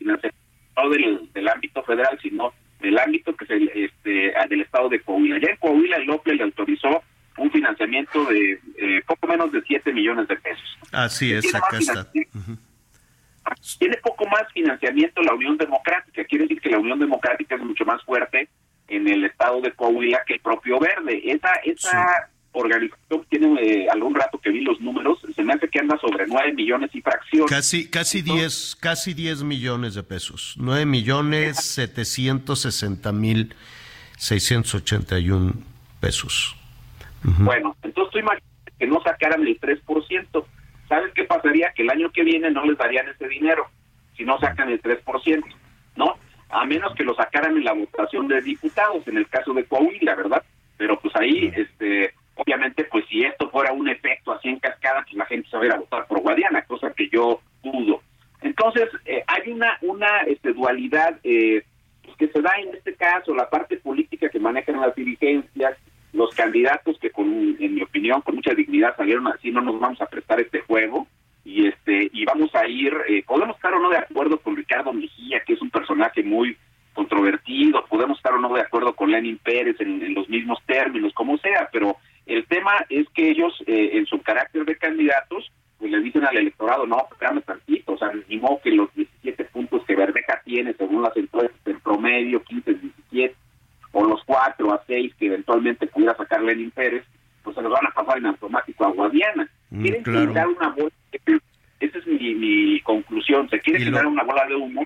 no del, del ámbito federal, sino del ámbito que es el, este, del estado de Coahuila. Ya en Coahuila el OPE le autorizó un financiamiento de eh, poco menos de 7 millones de pesos. Así es, acá está. Tiene poco más financiamiento la Unión Democrática, quiere decir que la Unión Democrática es mucho más fuerte en el estado de Coahuila que el propio Verde. Esa, esa organización tiene eh, algún rato que vi los números, se me hace que anda sobre 9 millones y fracción. Casi, casi 10, casi 10 millones de pesos, 9 millones 760 mil 681 pesos. Bueno, entonces tú imaginas que no sacaran el 3%. ¿Sabes qué pasaría? Que el año que viene no les darían ese dinero si no sacan el 3%, ¿no? A menos que lo sacaran en la votación de diputados, en el caso de Coahuila, ¿verdad? Pero pues ahí, este, obviamente, pues si esto fuera un efecto así en cascada, pues la gente se va a ir a votar por Guadiana, cosa que yo dudo. Entonces, eh, hay una, una este, dualidad eh, pues, que se da en este caso, la parte política que manejan las dirigencias, los candidatos que con en mi opinión con mucha dignidad salieron así no nos vamos a prestar este juego y este y vamos a ir eh, podemos estar o no de acuerdo con Ricardo Mejía que es un personaje muy controvertido podemos estar o no de acuerdo con Lenin Pérez en, los mismos términos como sea pero el tema es que ellos eh, en su carácter de candidatos pues le dicen al electorado no espérame tantito o sea ni que los 17 puntos que Verdeja tiene según las encuestas en promedio 15 17 o los cuatro a seis que eventualmente pudiera sacar Lenin Pérez, pues se los van a pasar en automático a Guadiana. Mm, quieren quitar una bola, esa es mi, conclusión, se quiere quitar una bola de humo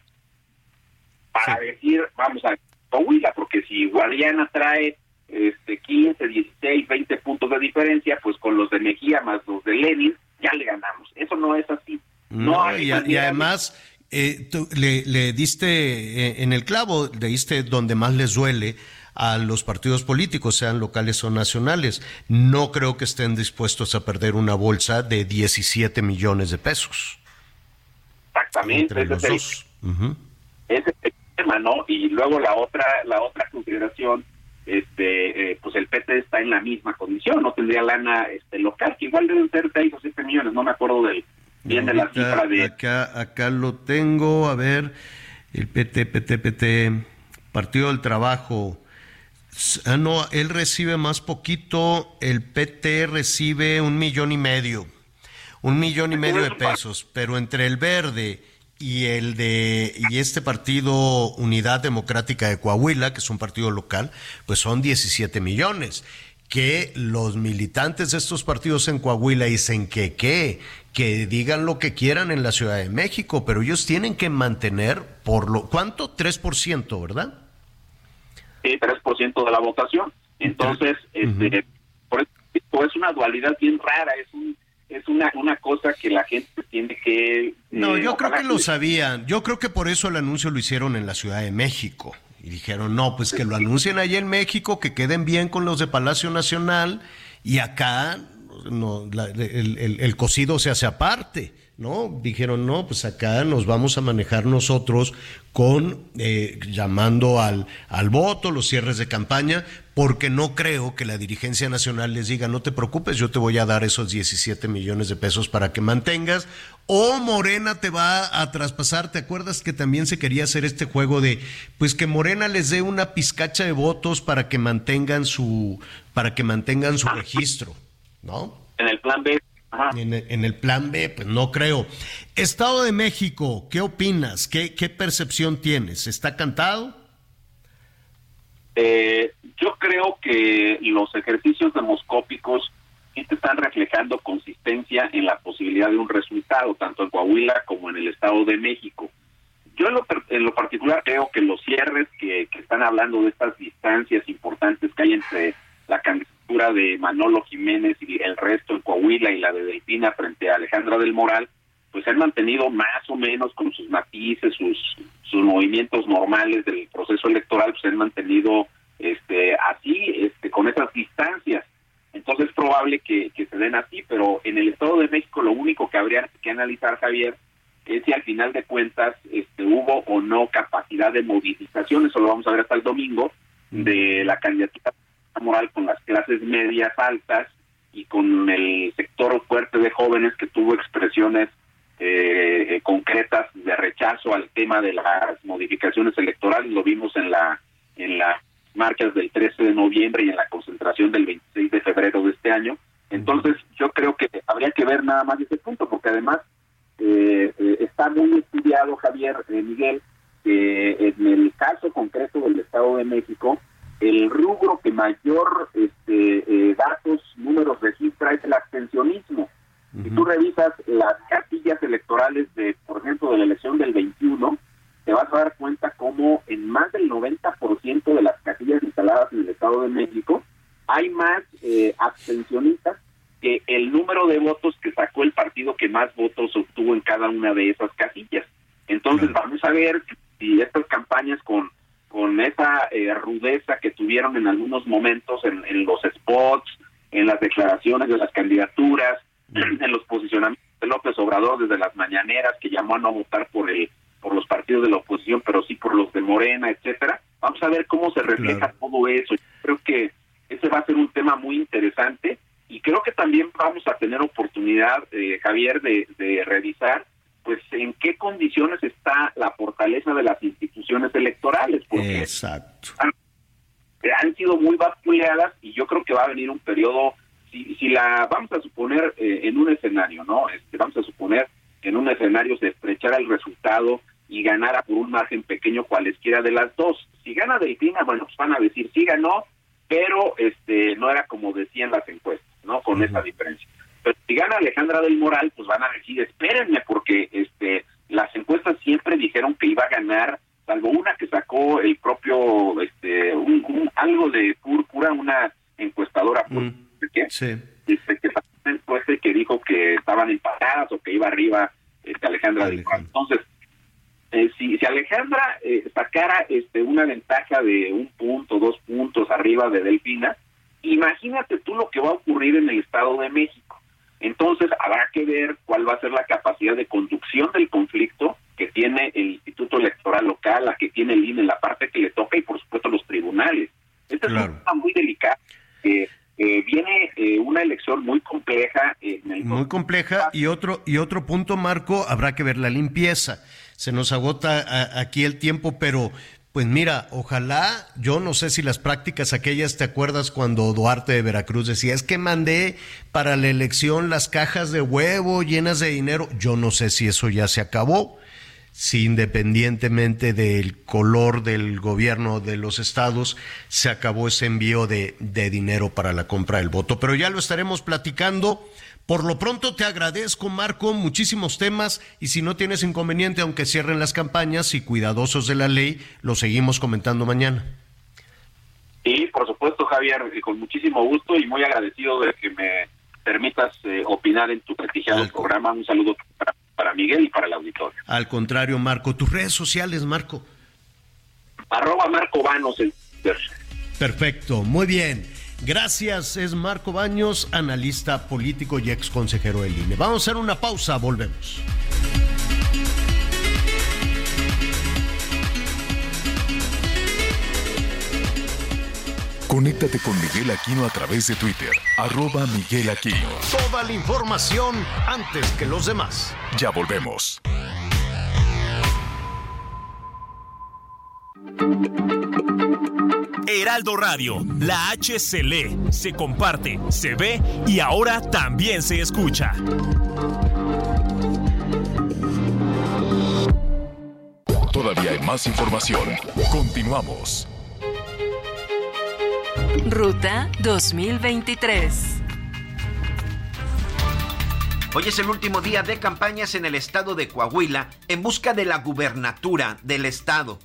para decir, vamos a Coahuila, porque si Guadiana trae este 15, 16, 20 puntos de diferencia, pues con los de Mejía más los de Lenin, ya le ganamos. Eso no es así. No, y, además eh, le, le, diste eh, en el clavo, le diste donde más les duele a los partidos políticos, sean locales o nacionales. No creo que estén dispuestos a perder una bolsa de 17 millones de pesos. Exactamente. Entre ese es el tema, ¿no? Y luego la otra, la otra consideración, este, eh, pues el PT está en la misma condición, no tendría lana este, local, que igual deben ser 6 o 7 millones, no me acuerdo del, bien de la cifra de... Acá, acá lo tengo, a ver, el PT, PT, PT, Partido del Trabajo, Ah, no, él recibe más poquito, el PT recibe un millón y medio. un millón y medio de pesos, pero entre el verde y el de y este partido Unidad Democrática de Coahuila, que es un partido local, pues son 17 millones. Que los militantes de estos partidos en Coahuila dicen que qué, que digan lo que quieran en la Ciudad de México, pero ellos tienen que mantener por lo ¿cuánto? 3%, ¿verdad? Sí, 3% de la votación. Entonces, este, por eso es una dualidad bien rara, es un es una, una cosa que la gente tiene que... no, yo creo que lo sabían. Yo creo que por eso el anuncio lo hicieron en la Ciudad de México. Y dijeron, no, pues que lo anuncien allá en México, que queden bien con los de Palacio Nacional y acá no, el, el, el, cocido se hace aparte. ¿No? Dijeron, no, pues acá nos vamos a manejar nosotros con eh, llamando al, al voto, los cierres de campaña, porque no creo que la dirigencia nacional les diga, no te preocupes, yo te voy a dar esos 17 millones de pesos para que mantengas, o Morena te va a traspasar, ¿te acuerdas que también se quería hacer este juego de, pues que Morena les dé una pizcacha de votos para que mantengan su, para que mantengan su registro, ¿no? En el plan B en el, plan B, pues no creo. Estado de México, ¿qué opinas? ¿Qué, qué percepción tienes? ¿Está cantado? Eh, yo creo que los ejercicios demoscópicos sí te están reflejando consistencia en la posibilidad de un resultado, tanto en Coahuila como en el Estado de México. Yo en lo, en lo particular creo que los cierres que, que están hablando de estas distancias importantes que hay entre la candidatura de Manolo Jiménez y el resto en Coahuila y la de Delfina frente a Alejandra del Moral, pues se han mantenido más o menos con sus matices, sus, sus movimientos normales del proceso electoral, pues se han mantenido este, así, este, con esas distancias. Entonces es probable que, que se den así, pero en el Estado de México lo único que habría que analizar, Javier, es si al final de cuentas este, hubo o no capacidad de movilización, eso lo vamos a ver hasta el domingo, de la candidatura moral con las clases medias altas y con el sector fuerte de jóvenes que tuvo expresiones eh, eh, concretas de rechazo al tema de las modificaciones electorales. Lo vimos en la en las marchas del 13 de noviembre y en la concentración del 26 de febrero de este año. Entonces yo creo que habría que ver nada más ese punto porque además eh, está muy estudiado Javier Miguel que en el caso concreto del Estado de México el rubro que mayor este, eh, datos, números registra es el abstencionismo. Si tú revisas las casillas electorales de, por ejemplo, de la elección del 21, te vas a dar cuenta cómo en más del 90% de las casillas instaladas en el Estado de México hay más eh, abstencionistas que el número de votos que sacó el partido que más votos obtuvo en cada una de esas casillas. Entonces vamos a ver si estas campañas con con esa eh, rudeza que tuvieron en algunos momentos en, los spots, en las declaraciones de las candidaturas, en los posicionamientos de López Obrador desde las mañaneras que llamó a no votar por el por los partidos de la oposición, pero sí por los de Morena, etcétera. Vamos a ver cómo se refleja todo eso. creo que ese va a ser un tema muy interesante y creo que también vamos a tener oportunidad, eh, Javier, de, de revisar pues en qué condiciones está la fortaleza de las instituciones electorales. Porque Exacto. Han, sido muy vapuleadas y yo creo que va a venir un periodo, si, si la vamos a suponer eh, en un escenario, ¿no? Este, vamos a suponer en un escenario se estrechara el resultado y ganara por un margen pequeño cualesquiera de las dos. Si gana Delfina, bueno, pues van a decir sí ganó, pero este no era como decían las encuestas, ¿no? Con esa diferencia. Pero si gana Alejandra del Moral, pues van a decir, espérenme, porque este las encuestas siempre dijeron que iba a ganar, salvo una que sacó el propio, este un, algo de púrpura, una encuestadora mm, sí. este, que encuesta que dijo que estaban empatadas o que iba arriba este, Alejandra del Moral. Entonces, eh, si, si Alejandra eh, sacara este una ventaja de un punto, dos puntos arriba de Delfina, imagínate tú lo que va a ocurrir en el Estado de México. Entonces habrá que ver cuál va a ser la capacidad de conducción del conflicto que tiene el Instituto Electoral Local, la que tiene el INE, la parte que le toca y por supuesto los tribunales. Este es un tema muy delicado. Eh, viene eh, una elección muy compleja. muy compleja y otro y otro punto, Marco, habrá que ver la limpieza. Se nos agota aquí el tiempo, pero Pues mira, ojalá, yo no sé si las prácticas aquellas, ¿te acuerdas cuando Duarte de Veracruz decía, es que mandé para la elección las cajas de huevo llenas de dinero? Yo no sé si eso ya se acabó, si independientemente del color del gobierno de los estados, se acabó ese envío de, de dinero para la compra del voto. Pero ya lo estaremos platicando. Por lo pronto te agradezco, Marco, muchísimos temas y si no tienes inconveniente, aunque cierren las campañas y cuidadosos de la ley, lo seguimos comentando mañana. Sí, por supuesto, Javier, con muchísimo gusto y muy agradecido de que me permitas eh, opinar en tu prestigiado programa. Un saludo para, para, Miguel y para el auditorio. Al contrario, Marco, tus redes sociales, Marco. Arroba Marco Vanos. Perfecto, muy bien. Gracias, es Marco Baños, analista político y ex consejero del INE. Vamos a hacer una pausa, volvemos. Conéctate con Miguel Aquino a través de Twitter, arroba Miguel Aquino. Toda la información antes que los demás. Ya volvemos. Heraldo Radio, la H se lee, se comparte, se ve y ahora también se escucha. Todavía hay más información. Continuamos. Ruta 2023. Hoy es el último día de campañas en el estado de Coahuila en busca de la gubernatura del estado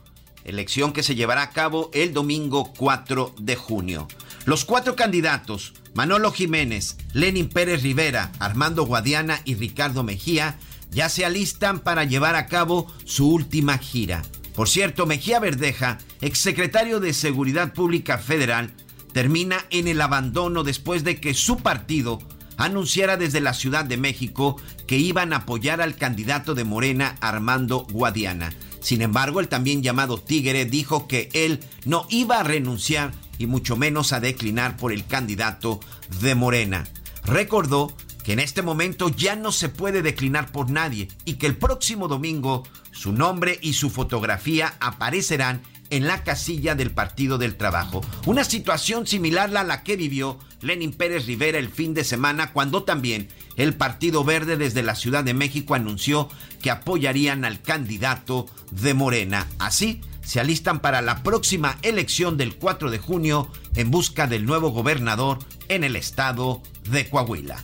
elección que se llevará a cabo el domingo 4 de junio. Los cuatro candidatos, Manolo Jiménez, Lenin Pérez Rivera, Armando Guadiana y Ricardo Mejía, ya se alistan para llevar a cabo su última gira. Por cierto, Mejía Verdeja, exsecretario de Seguridad Pública Federal, termina en el abandono después de que su partido anunciara desde la Ciudad de México que iban a apoyar al candidato de Morena, Armando Guadiana. Sin embargo, el también llamado Tigre dijo que él no iba a renunciar y mucho menos a declinar por el candidato de Morena. Recordó que en este momento ya no se puede declinar por nadie y que el próximo domingo su nombre y su fotografía aparecerán en la casilla del Partido del Trabajo. Una situación similar a la que vivió Lenin Pérez Rivera el fin de semana cuando también el Partido Verde desde la Ciudad de México anunció que apoyarían al candidato de Morena. Así, se alistan para la próxima elección del 4 de junio en busca del nuevo gobernador en el estado de Coahuila.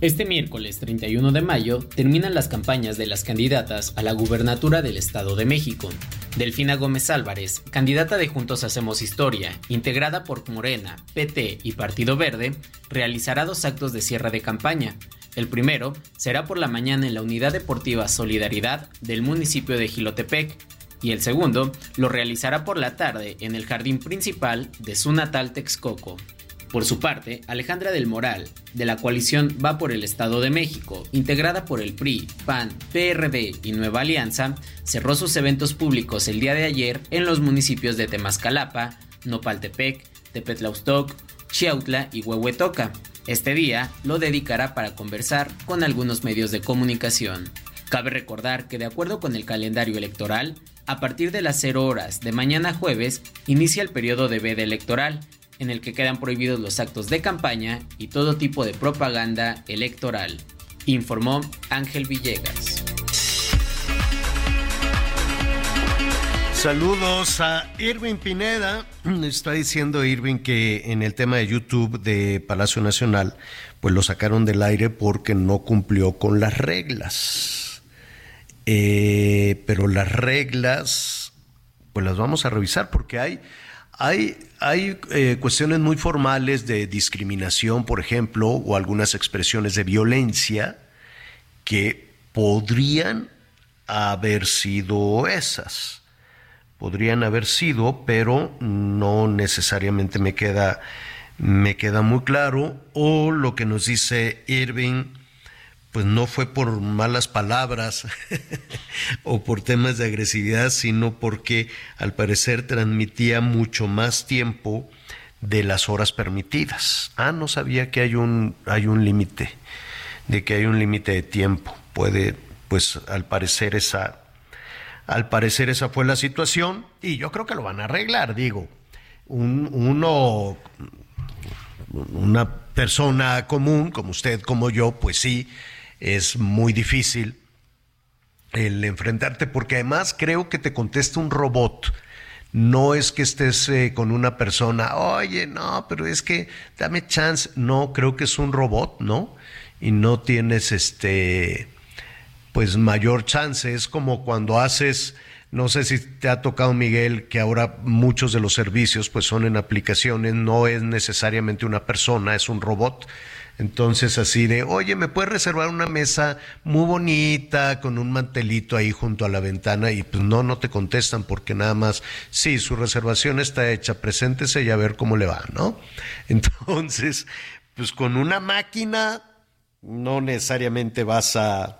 Este miércoles 31 de mayo terminan las campañas de las candidatas a la gubernatura del Estado de México. Delfina Gómez Álvarez, candidata de Juntos Hacemos Historia, integrada por Morena, PT y Partido Verde, realizará dos actos de cierre de campaña. El primero será por la mañana en la Unidad Deportiva Solidaridad del municipio de Gilotepec y el segundo lo realizará por la tarde en el jardín principal de su natal Texcoco. Por su parte, Alejandra del Moral, de la coalición Va por el Estado de México, integrada por el PRI, PAN, PRD y Nueva Alianza, cerró sus eventos públicos el día de ayer en los municipios de Temascalapa, Nopaltepec, Tepetlaustoc, Chiautla y Huehuetoca. Este día lo dedicará para conversar con algunos medios de comunicación. Cabe recordar que de acuerdo con el calendario electoral, a partir de las 0 horas de mañana jueves inicia el periodo de veda electoral en el que quedan prohibidos los actos de campaña y todo tipo de propaganda electoral, informó Ángel Villegas. Saludos a Irving Pineda. Está diciendo Irving que en el tema de YouTube de Palacio Nacional, pues lo sacaron del aire porque no cumplió con las reglas. Eh, pero las reglas, pues las vamos a revisar porque hay hay, hay eh, cuestiones muy formales de discriminación, por ejemplo, o algunas expresiones de violencia que podrían haber sido esas. Podrían haber sido, pero no necesariamente me queda, me queda muy claro. O lo que nos dice Irving pues no fue por malas palabras o por temas de agresividad, sino porque al parecer transmitía mucho más tiempo de las horas permitidas. Ah, no sabía que hay un hay un límite, de que hay un límite de tiempo. Puede, pues al parecer esa al parecer esa fue la situación y yo creo que lo van a arreglar, digo. Un, uno, una persona común, como usted, como yo, pues sí, es muy difícil el enfrentarte, porque además creo que te contesta un robot. No es que estés eh, con una persona, oye, no, pero es que dame chance. No, creo que es un robot, ¿no? Y no tienes este, pues mayor chance. Es como cuando haces, no sé si te ha tocado Miguel, que ahora muchos de los servicios pues son en aplicaciones, no es necesariamente una persona, es un robot. Entonces así de, oye, ¿me puedes reservar una mesa muy bonita con un mantelito ahí junto a la ventana? Y pues no, no te contestan porque nada más, sí, su reservación está hecha, preséntese y a ver cómo le va, ¿no? Entonces, pues con una máquina no necesariamente vas a...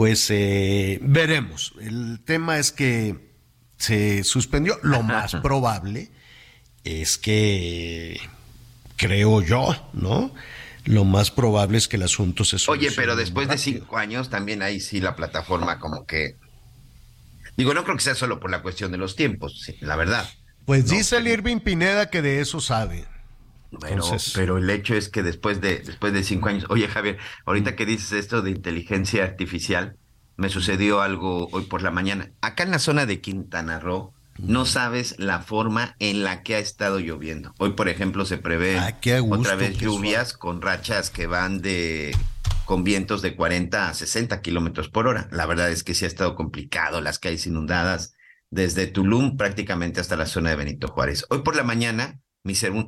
pues eh, veremos. El tema es que se suspendió. Lo más probable es que, creo yo, ¿no? Lo más probable es que el asunto se solucione. Oye, pero después de cinco años, también ahí sí la plataforma como que... Digo, no creo que sea solo por la cuestión de los tiempos, la verdad. Pues dice el Irving Pineda que de eso sabe. Bueno, pero el hecho es que después de, después de cinco años, oye Javier, ahorita que dices esto de inteligencia artificial, me sucedió algo hoy por la mañana. Acá en la zona de Quintana Roo, no sabes la forma en la que ha estado lloviendo. Hoy, por ejemplo, se prevé ah, otra vez lluvias con rachas que van de con vientos de 40 a 60 kilómetros por hora. La verdad es que sí ha estado complicado, las calles inundadas desde Tulum prácticamente hasta la zona de Benito Juárez. Hoy por la mañana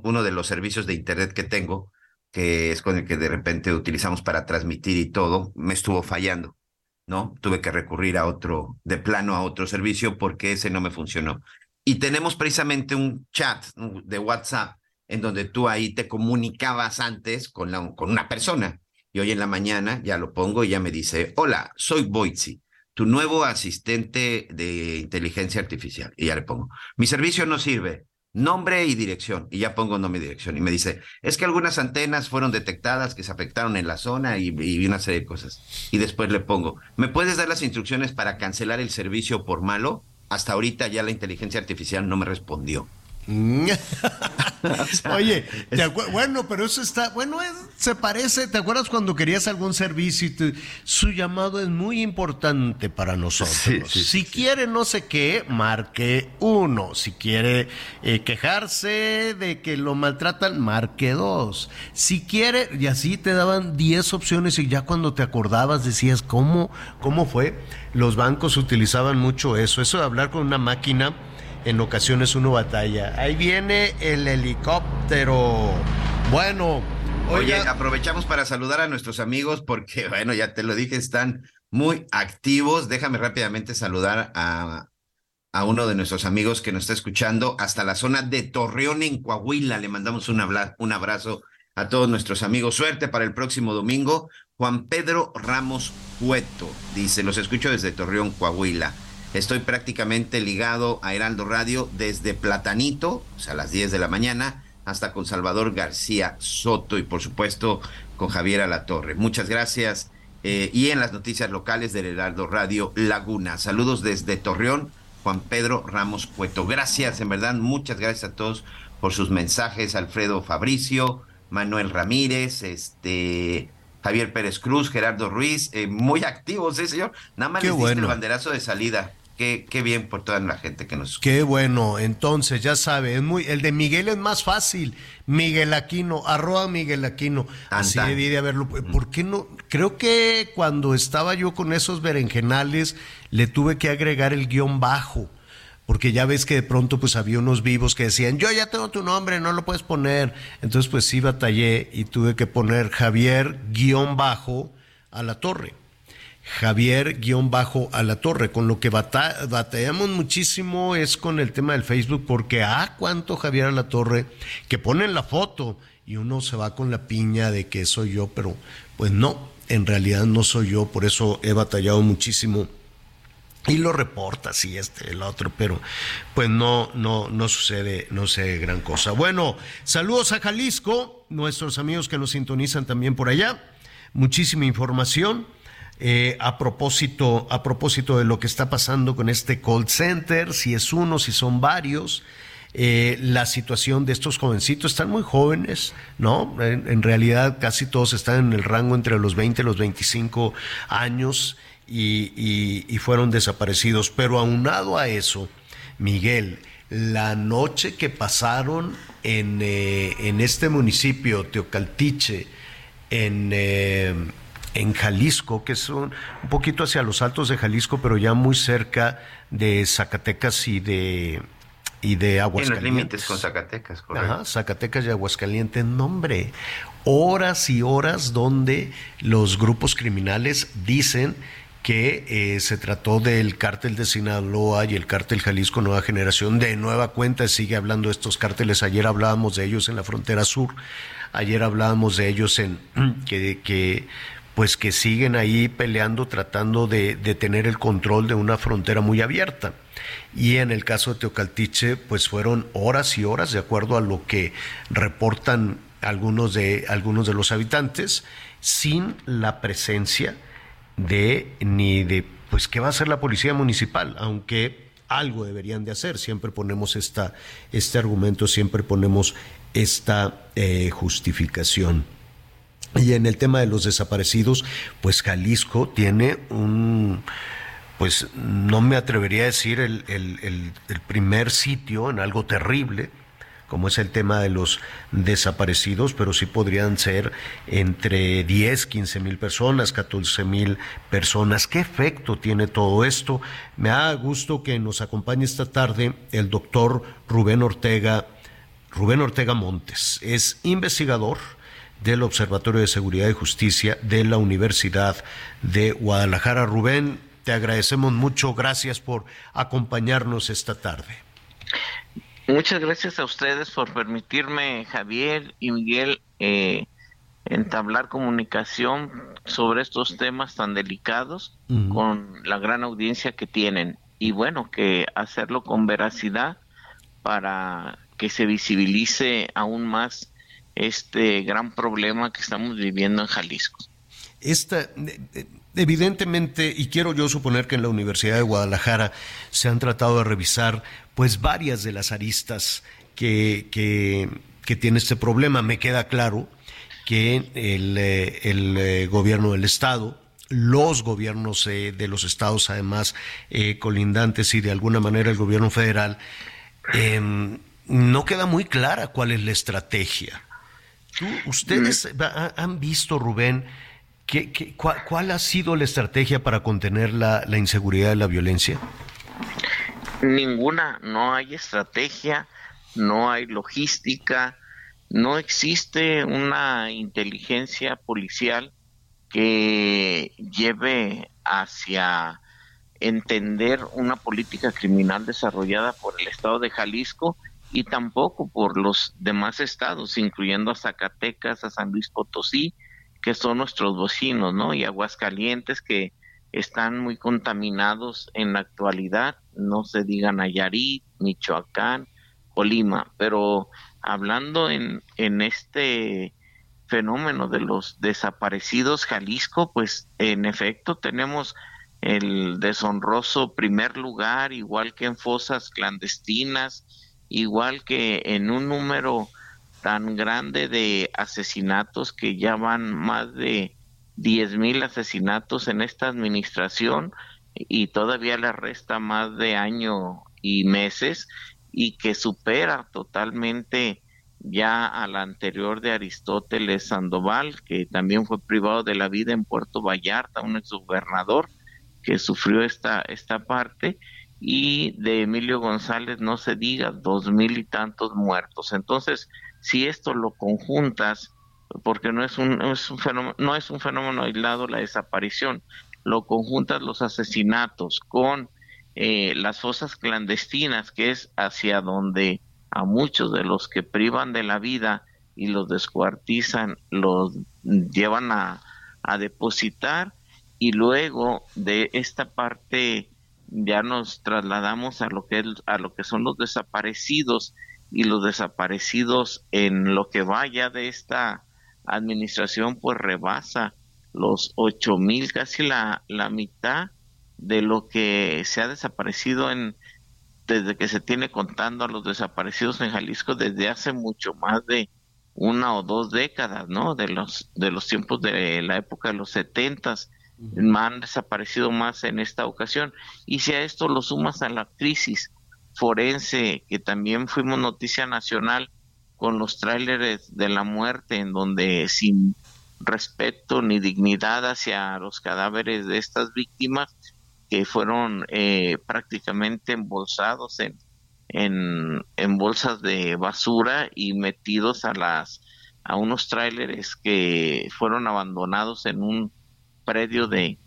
uno de los servicios de internet que tengo, que es con el que de repente utilizamos para transmitir y todo, me estuvo fallando, ¿no? Tuve que recurrir a otro, de plano a otro servicio porque ese no me funcionó. Y tenemos precisamente un chat de WhatsApp en donde tú ahí te comunicabas antes con, la, con una persona. Y hoy en la mañana ya lo pongo y ya me dice, hola, soy Boitsi, tu nuevo asistente de inteligencia artificial. Y ya le pongo, mi servicio no sirve, nombre y dirección, y ya pongo nombre y dirección. Y me dice, es que algunas antenas fueron detectadas que se afectaron en la zona y, y, una serie de cosas. Y después le pongo, ¿me puedes dar las instrucciones para cancelar el servicio por malo? Hasta ahorita ya la inteligencia artificial no me respondió. Oye, bueno, pero eso está, bueno, se parece, ¿te acuerdas cuando querías algún servicio y su llamado es muy importante para nosotros? si quiere no sé qué, marque uno. Si quiere eh, quejarse de que lo maltratan, marque dos. Si quiere, y así te daban diez opciones y ya cuando te acordabas decías, ¿cómo, cómo fue? Los bancos utilizaban mucho eso, eso de hablar con una máquina en ocasiones uno batalla. Ahí viene el helicóptero. Bueno, oye, aprovechamos para saludar a nuestros amigos porque, bueno, ya te lo dije, están muy activos. Déjame rápidamente saludar a, a uno de nuestros amigos que nos está escuchando hasta la zona de Torreón en Coahuila. Le mandamos un, un abrazo a todos nuestros amigos. Suerte para el próximo domingo. Juan Pedro Ramos Cueto dice, los escucho desde Torreón, Coahuila. Estoy prácticamente ligado a Heraldo Radio desde Platanito, o sea, a las 10 de la mañana, hasta con Salvador García Soto y por supuesto con Javier Alatorre. Muchas gracias. Eh, y en las noticias locales del Heraldo Radio Laguna. Saludos desde Torreón, Juan Pedro Ramos Pueto. Gracias, en verdad, muchas gracias a todos por sus mensajes. Alfredo Fabricio, Manuel Ramírez, este Javier Pérez Cruz, Gerardo Ruiz, eh, muy activos, ¿eh, señor? Nada más les diste el banderazo de salida. Qué, qué, bien por toda la gente que nos Qué bueno, entonces ya sabe, es muy, el de Miguel es más fácil, Miguel Aquino, arroba Miguel Aquino, así debí de haberlo, ¿por qué no? Creo que cuando estaba yo con esos berenjenales le tuve que agregar el guion bajo, porque ya ves que de pronto pues había unos vivos que decían, yo ya tengo tu nombre, no lo puedes poner. Entonces pues sí batallé y tuve que poner Javier guion bajo a la torre. Javier guion bajo a la torre. Con lo que batallamos muchísimo es con el tema del Facebook, porque ah, cuánto Javier a la torre, que ponen la foto y uno se va con la piña de que soy yo, pero pues no, en realidad no soy yo, por eso he batallado muchísimo. Y lo reporta sí este el otro pero pues no no no sucede no sé gran cosa. Bueno saludos a Jalisco nuestros amigos que nos sintonizan también por allá. Muchísima información eh, a propósito a propósito de lo que está pasando con este call center si es uno si son varios eh, la situación de estos jovencitos están muy jóvenes, ¿no? En, realidad casi todos están en el rango entre los 20 y los 25 años y, fueron desaparecidos. Pero aunado a eso, Miguel, la noche que pasaron en, eh, en este municipio, Teocaltiche, en, en Jalisco, que es un, poquito hacia los altos de Jalisco, pero ya muy cerca de Zacatecas y de, y de Aguascalientes. En los límites con Zacatecas, correcto. Ajá, Zacatecas y Aguascalientes, nombre. Horas y horas donde los grupos criminales dicen que eh, se trató del cártel de Sinaloa y el cártel Jalisco Nueva Generación. De nueva cuenta sigue hablando de estos cárteles. Ayer hablábamos de ellos en la frontera sur. Ayer hablábamos de ellos en que, que pues que siguen ahí peleando, tratando de, tener el control de una frontera muy abierta. Y en el caso de Teocaltiche, pues fueron horas y horas, de acuerdo a lo que reportan algunos de, algunos de los habitantes, sin la presencia de ni de pues qué va a hacer la policía municipal, aunque algo deberían de hacer. Siempre ponemos esta, este argumento, siempre ponemos esta eh, justificación. Y en el tema de los desaparecidos, pues Jalisco tiene un, pues no me atrevería a decir el, el primer sitio en algo terrible, como es el tema de los desaparecidos, pero sí podrían ser entre 10, 15 mil personas, 14 mil personas. ¿Qué efecto tiene todo esto? Me da gusto que nos acompañe esta tarde el doctor Rubén Ortega, Rubén Ortega Montes. Es investigador del Observatorio de Seguridad y Justicia de la Universidad de Guadalajara. Rubén, te agradecemos mucho. Gracias por acompañarnos esta tarde. Muchas gracias a ustedes por permitirme, Javier y Miguel, eh, entablar comunicación sobre estos temas tan delicados con la gran audiencia que tienen. Y bueno, que hacerlo con veracidad para que se visibilice aún más este gran problema que estamos viviendo en Jalisco. Esta, evidentemente, y quiero yo suponer que en la Universidad de Guadalajara se han tratado de revisar pues varias de las aristas que, que, tiene este problema. Me queda claro que el, eh, el eh, gobierno del Estado, los gobiernos eh, de los estados, además colindantes y de alguna manera el gobierno federal, em, no queda muy clara cuál es la estrategia. ¿Ustedes mm. han visto, Rubén, ¿Qué, cuál, ha sido la estrategia para contener la, la inseguridad y la violencia? Ninguna, no hay estrategia, no hay logística, no existe una inteligencia policial que lleve hacia entender una política criminal desarrollada por el estado de Jalisco y tampoco por los demás estados, incluyendo a Zacatecas, a San Luis Potosí, que son nuestros vecinos, ¿no? Y Aguascalientes que están muy contaminados en la actualidad, no se diga Nayarit, Michoacán, Colima, pero hablando en, en este fenómeno de los desaparecidos Jalisco, pues en efecto tenemos el deshonroso primer lugar, igual que en fosas clandestinas, igual que en un número tan grande de asesinatos que ya van más de diez mil asesinatos en esta administración y todavía le resta más de año y meses y que supera totalmente ya a la anterior de Aristóteles Sandoval, que también fue privado de la vida en Puerto Vallarta, un exgobernador que sufrió esta, esta parte, y de Emilio González no se diga dos mil y tantos muertos. Entonces, si esto lo conjuntas, porque no es un, es un fenómeno, no es un fenómeno aislado la desaparición, lo conjuntas los asesinatos con eh, las fosas clandestinas, que es hacia donde a muchos de los que privan de la vida y los descuartizan, los llevan a, a depositar y luego de esta parte ya nos trasladamos a lo que a lo que son los desaparecidos y los desaparecidos en lo que vaya de esta administración pues rebasa los ocho mil casi la, la mitad de lo que se ha desaparecido en desde que se tiene contando a los desaparecidos en Jalisco desde hace mucho más de una o dos décadas, ¿no? De los de los tiempos de la época de los setentas han desaparecido más en esta ocasión. Y si a esto lo sumas a la crisis forense, que también fuimos noticia nacional con los tráileres de la muerte, en donde sin respeto ni dignidad hacia los cadáveres de estas víctimas, que fueron eh, prácticamente embolsados en, en, en, bolsas de basura y metidos a las a unos tráileres que fueron abandonados en un predio de,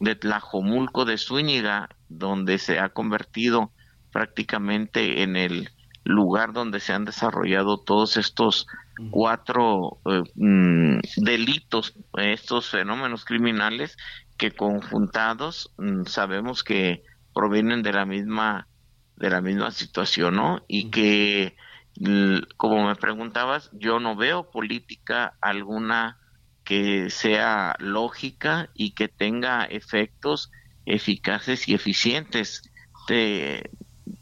de Tlajomulco de Zúñiga, donde se ha convertido prácticamente en el lugar donde se han desarrollado todos estos cuatro eh, mm, delitos, estos fenómenos criminales que conjuntados mm, sabemos que provienen de la misma de la misma situación, ¿no? Y que como me preguntabas, yo no veo política alguna que sea lógica y que tenga efectos eficaces y eficientes. De,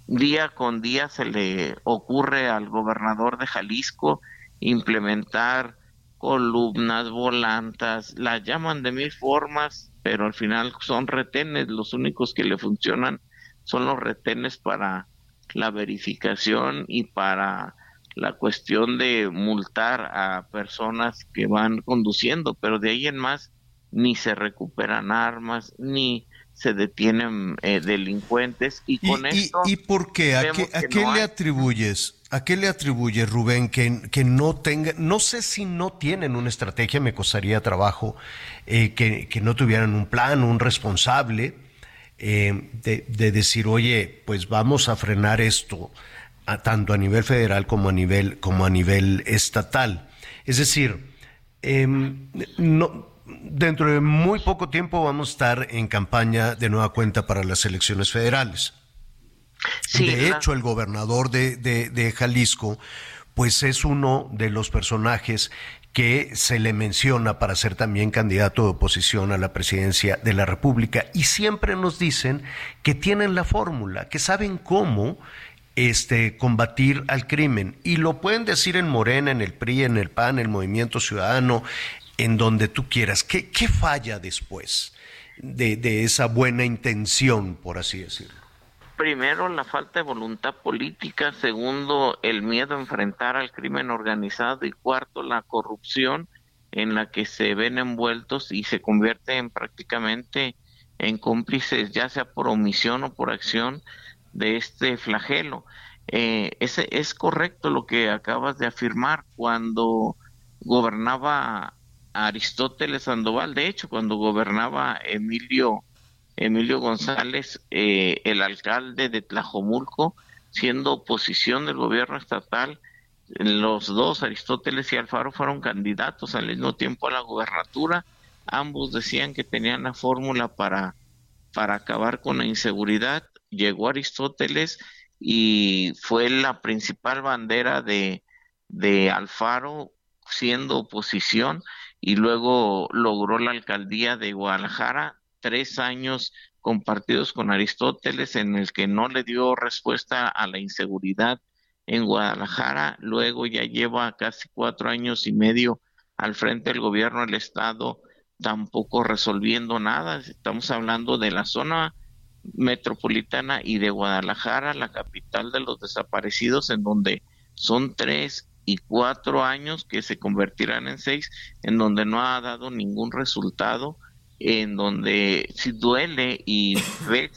día con día se le ocurre al gobernador de Jalisco implementar columnas, volantas, las llaman de mil formas, pero al final son retenes, los únicos que le funcionan son los retenes para la verificación y para la cuestión de multar a personas que van conduciendo, pero de ahí en más ni se recuperan armas, ni se detienen eh, delincuentes y con esto... ¿Y, por qué? ¿A qué, a qué le atribuyes? ¿A qué le atribuye Rubén que, que, no tenga, no sé si no tienen una estrategia, me costaría trabajo eh, que, que, no tuvieran un plan, un responsable eh, de, de, decir, oye, pues vamos a frenar esto tanto a nivel federal como a nivel, como a nivel estatal. Es decir, em, no, dentro de muy poco tiempo vamos a estar en campaña de nueva cuenta para las elecciones federales. de hecho, el gobernador de, de, Jalisco, pues es uno de los personajes que se le menciona para ser también candidato de oposición a la presidencia de la República. Y siempre nos dicen que tienen la fórmula, que saben cómo este, combatir al crimen. Y lo pueden decir en Morena, en el PRI, en el PAN, en el Movimiento Ciudadano, en donde tú quieras. ¿Qué, qué falla después de, de esa buena intención, por así decirlo? Primero, la falta de voluntad política. Segundo, el miedo a enfrentar al crimen organizado. Y cuarto, la corrupción en la que se ven envueltos y se convierten prácticamente en cómplices, ya sea por omisión o por acción de este flagelo. Eh, ese, es correcto lo que acabas de afirmar cuando gobernaba Aristóteles Sandoval, de hecho, cuando gobernaba Emilio, Emilio González, eh, el alcalde de Tlajomulco, siendo oposición del gobierno estatal, los dos, Aristóteles y Alfaro, fueron candidatos al mismo tiempo a la gobernatura. Ambos decían que tenían la fórmula para, para acabar con la inseguridad llegó Aristóteles y fue la principal bandera de, Alfaro siendo oposición y luego logró la alcaldía de Guadalajara, tres años compartidos con Aristóteles en el que no le dio respuesta a la inseguridad en Guadalajara, luego ya lleva casi cuatro años y medio al frente del gobierno del estado, tampoco resolviendo nada, estamos hablando de la zona metropolitana y de Guadalajara, la capital de los desaparecidos, en donde son tres y cuatro años que se convertirán en seis, en donde no ha dado ningún resultado en donde sí duele y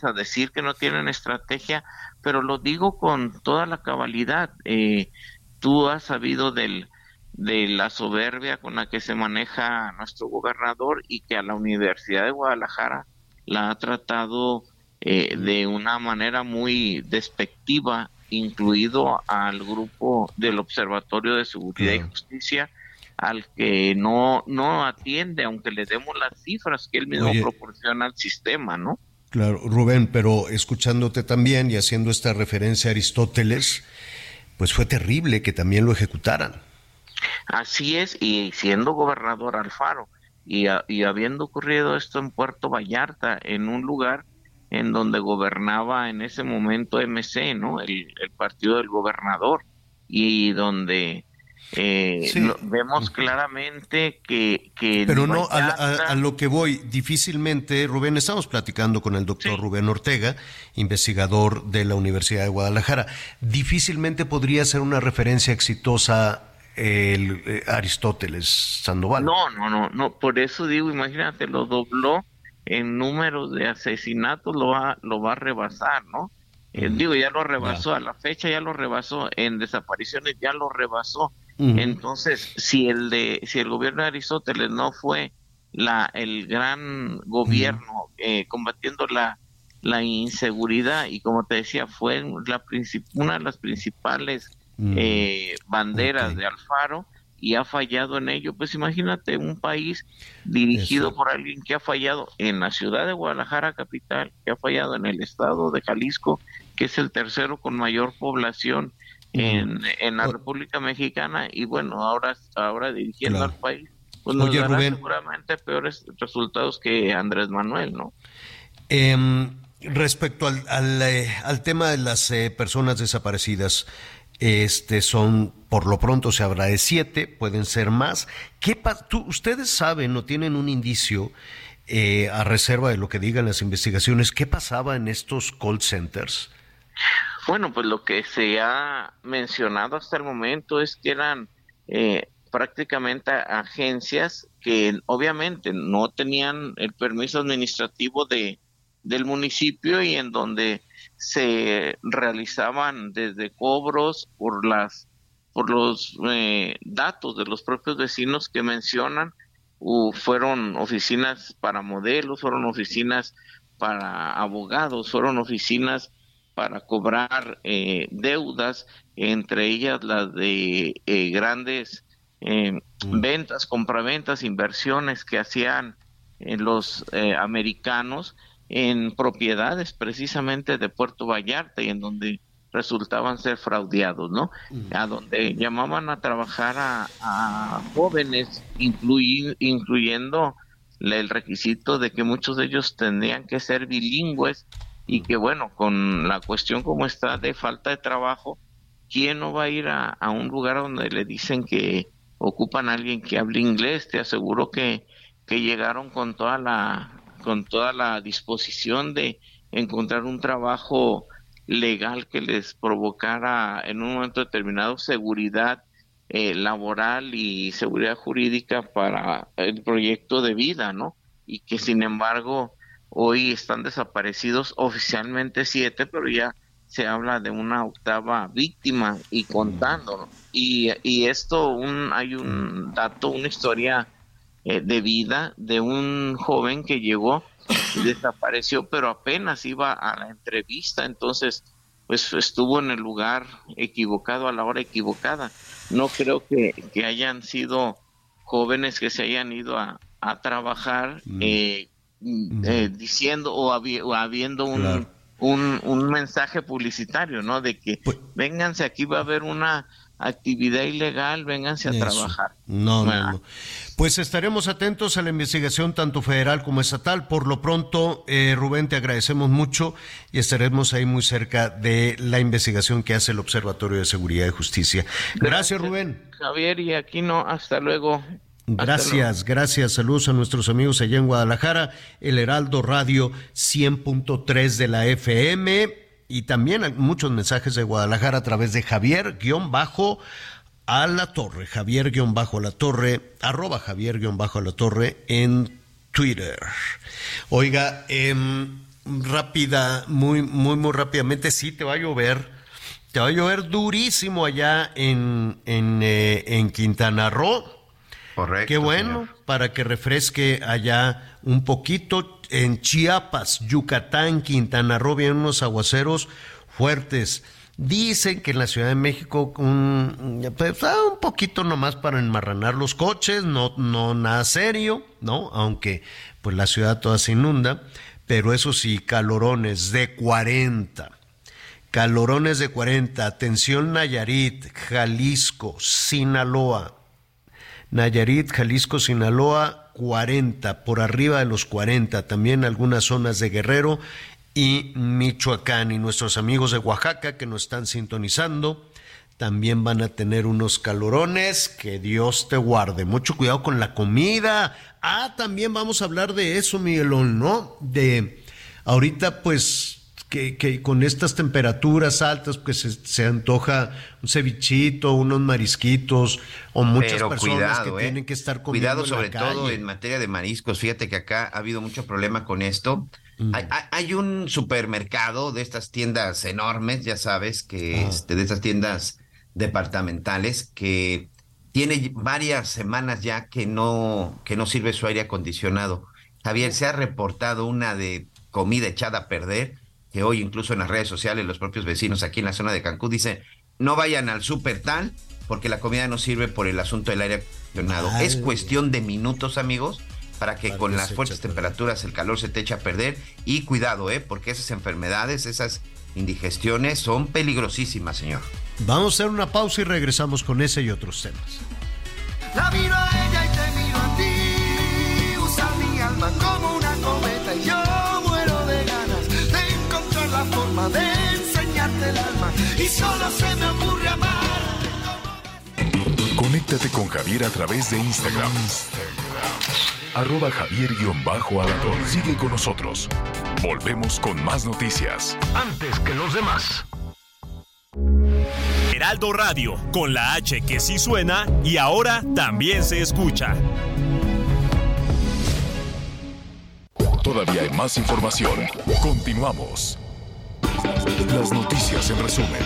a decir que no tienen estrategia, pero lo digo con toda la cabalidad. Eh, tú has sabido de la soberbia con la que se maneja nuestro gobernador y que a la Universidad de Guadalajara la ha tratado eh, de una manera muy despectiva, incluido al grupo del Observatorio de Seguridad y Justicia, al que no, no atiende, aunque le demos las cifras que él mismo proporciona al sistema, ¿no? Claro, Rubén, pero escuchándote también y haciendo esta referencia a Aristóteles, pues fue terrible que también lo ejecutaran. Así es, y siendo gobernador Alfaro, y, y habiendo ocurrido esto en Puerto Vallarta, en un lugar en donde gobernaba en ese momento MC, ¿no? El, el partido del gobernador, y donde eh, vemos claramente que... que Pero no, a, lo que voy, difícilmente, Rubén, estamos platicando con el doctor Rubén Ortega, investigador de la Universidad de Guadalajara, difícilmente podría ser una referencia exitosa el eh, Aristóteles Sandoval. No, no, no, no, por eso digo, imagínate, lo dobló en números de asesinatos, lo va, lo va a rebasar, ¿no? Eh, digo, ya lo rebasó, a la fecha ya lo rebasó, en desapariciones ya lo rebasó. Entonces, si el de, si el gobierno de Aristóteles no fue la, el gran gobierno eh, combatiendo la, la inseguridad y como te decía, fue la una de las principales eh, banderas de Alfaro y ha fallado en ello, pues imagínate un país dirigido por alguien que ha fallado en la ciudad de Guadalajara capital, que ha fallado en el estado de Jalisco, que es el tercero con mayor población en, en la República Mexicana y bueno, ahora, ahora dirigiendo al país, pues nos dará seguramente peores resultados que Andrés Manuel, ¿no? Em, respecto al, al, eh, al, tema de las eh, personas desaparecidas, este son, por lo pronto se habla de siete, pueden ser más. ¿Qué tú, ustedes saben o tienen un indicio eh, a reserva de lo que digan las investigaciones, qué pasaba en estos call centers? Bueno, pues lo que se ha mencionado hasta el momento es que eran eh, prácticamente agencias que obviamente no tenían el permiso administrativo de del municipio y en donde se realizaban desde cobros por las por los eh, datos de los propios vecinos que mencionan fueron oficinas para modelos fueron oficinas para abogados fueron oficinas para cobrar eh, deudas, entre ellas las de eh, grandes mm. ventas, compraventas, inversiones que hacían los americanos en propiedades precisamente de Puerto Vallarta y en donde resultaban ser fraudeados, ¿no? Mm. A donde llamaban a trabajar a, jóvenes, incluyendo el requisito de que muchos de ellos tendrían que ser bilingües y que bueno, con la cuestión como está de falta de trabajo, ¿quién no va a ir a, un lugar donde le dicen que ocupan a alguien que hable inglés? Te aseguro que, que llegaron con toda la con toda la disposición de encontrar un trabajo legal que les provocara en un momento determinado seguridad eh, laboral y seguridad jurídica para el proyecto de vida, ¿no? Y que sin embargo Hoy están desaparecidos oficialmente siete, pero ya se habla de una octava víctima y contando. Y, y esto, un, hay un dato, una historia eh, de vida de un joven que llegó y desapareció, pero apenas iba a la entrevista, entonces pues estuvo en el lugar equivocado a la hora equivocada. No creo que, que hayan sido jóvenes que se hayan ido a, a trabajar mm. eh, eh, diciendo o, habiendo un, un, mensaje publicitario, ¿no? De que pues, vénganse, aquí va a haber una actividad ilegal, vénganse a trabajar. No, no, no. Pues estaremos atentos a la investigación tanto federal como estatal. Por lo pronto, eh, Rubén, te agradecemos mucho y estaremos ahí muy cerca de la investigación que hace el Observatorio de Seguridad y Justicia. Gracias Rubén. Javier, y aquí no, hasta luego. Gracias, gracias. Saludos a nuestros amigos allá en Guadalajara, el Heraldo Radio 100.3 de la FM y también muchos mensajes de Guadalajara a través de Javier guion bajo a la torre, Javier guion bajo a la torre, arroba Javier guion bajo a la torre en Twitter. Oiga, em, rápida, muy, muy, muy rápidamente, sí, te va a llover. Te va a llover durísimo allá en, en, eh, en Quintana Roo. Correcto. Qué bueno, para que refresque allá un poquito. En Chiapas, Yucatán, Quintana Roo, vienen unos aguaceros fuertes. Dicen que en la Ciudad de México un, pues, ah, un poquito nomás para enmarranar los coches, no, no nada serio, ¿no? Aunque pues la ciudad toda se inunda, pero eso sí, calorones de 40. Calorones de 40. Atención Nayarit, Jalisco, Sinaloa. Nayarit, Jalisco, Sinaloa, 40, por arriba de los 40. También algunas zonas de Guerrero y Michoacán. Y nuestros amigos de Oaxaca que nos están sintonizando también van a tener unos calorones. Que Dios te guarde. Mucho cuidado con la comida. Ah, también vamos a hablar de eso, Miguelón, ¿no? De ahorita, pues. Que, que con estas temperaturas altas, pues se, se, antoja un cevichito, unos marisquitos, o muchas Pero personas cuidado, que eh. tienen que estar comiendo Cuidado en la sobre todo en materia de mariscos. Fíjate que acá ha habido mucho problema con esto. Hay, hay- hay un supermercado de estas tiendas enormes, ya sabes, que Ah. este, de estas tiendas departamentales que tiene varias semanas ya que no, que no sirve su aire acondicionado. Javier, se ha reportado una de comida echada a perder, que hoy incluso en las redes sociales los propios vecinos aquí en la zona de Cancún dicen, no vayan al super tal porque la comida no sirve por el asunto del aire acondicionado. Ay. Es cuestión de minutos, amigos, para que Para con que las fuertes temperaturas el calor se te eche a perder. Y cuidado, ¿eh? porque esas enfermedades, esas indigestiones son peligrosísimas, señor. Vamos a hacer una pausa y regresamos con ese y otros temas. La miro a ella y te miro a ti. Usa mi alma como una cometa y yo forma de enseñarte el alma. Y solo se me ocurre amar. Conéctate con Javier a través de Instagram. Arroba Javier-Alador. Sigue con nosotros. Volvemos con más noticias. Antes que los demás. Heraldo Radio, con la H que sí suena y ahora también se escucha. Todavía hay más información. Continuamos. Las noticias en resumen.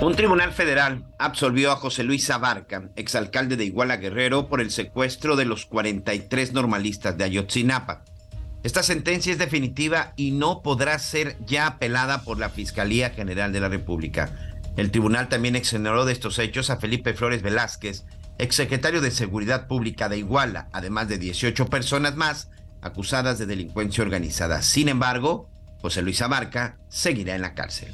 Un tribunal federal absolvió a José Luis Abarca, exalcalde de Iguala Guerrero, por el secuestro de los 43 normalistas de Ayotzinapa. Esta sentencia es definitiva y no podrá ser ya apelada por la Fiscalía General de la República. El tribunal también exoneró de estos hechos a Felipe Flores Velázquez, exsecretario de Seguridad Pública de Iguala, además de 18 personas más acusadas de delincuencia organizada. Sin embargo, José Luis Abarca seguirá en la cárcel.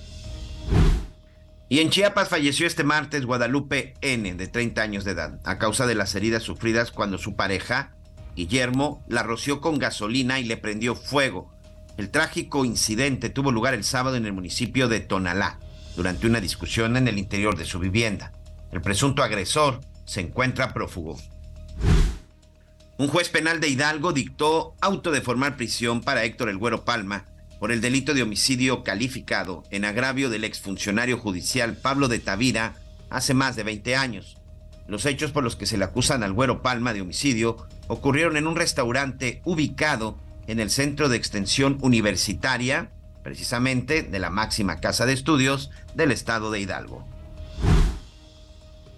Y en Chiapas falleció este martes Guadalupe N, de 30 años de edad, a causa de las heridas sufridas cuando su pareja, Guillermo, la roció con gasolina y le prendió fuego. El trágico incidente tuvo lugar el sábado en el municipio de Tonalá, durante una discusión en el interior de su vivienda. El presunto agresor se encuentra prófugo. Un juez penal de Hidalgo dictó auto de formar prisión para Héctor El Güero Palma por el delito de homicidio calificado en agravio del exfuncionario judicial Pablo de Tavira hace más de 20 años. Los hechos por los que se le acusan al Güero Palma de homicidio ocurrieron en un restaurante ubicado en el centro de extensión universitaria, precisamente de la máxima casa de estudios del estado de Hidalgo.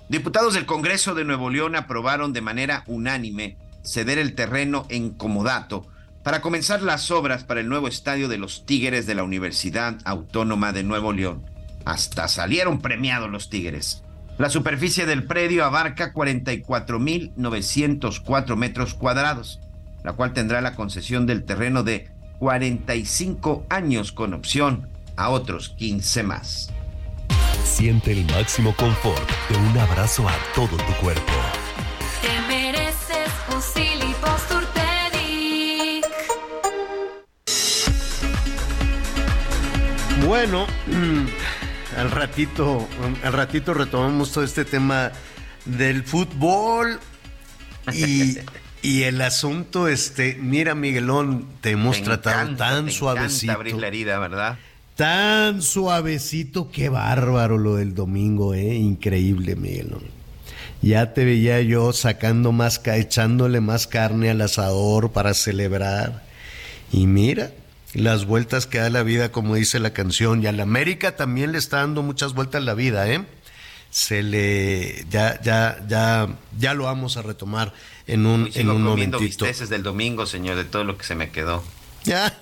Diputados del Congreso de Nuevo León aprobaron de manera unánime ceder el terreno en comodato para comenzar las obras para el nuevo estadio de los Tigres de la Universidad Autónoma de Nuevo León. Hasta salieron premiados los Tigres. La superficie del predio abarca 44.904 metros cuadrados, la cual tendrá la concesión del terreno de 45 años con opción a otros 15 más. Siente el máximo confort de un abrazo a todo tu cuerpo. Te mereces un Bueno, al ratito, al ratito retomamos todo este tema del fútbol y, y el asunto, este, mira Miguelón, te hemos Te tratado encanta, tan te suavecito. abrir la herida, ¿verdad? Tan suavecito, qué bárbaro lo del domingo, eh, increíble, Miguelón. Ya te veía yo sacando más, echándole más carne al asador para celebrar. Y mira, las vueltas que da la vida, como dice la canción, y a la América también le está dando muchas vueltas la vida, ¿eh? Se le, ya, ya, ya, ya lo vamos a retomar en un, en un momentito. del domingo, señor, de todo lo que se me quedó. Ya.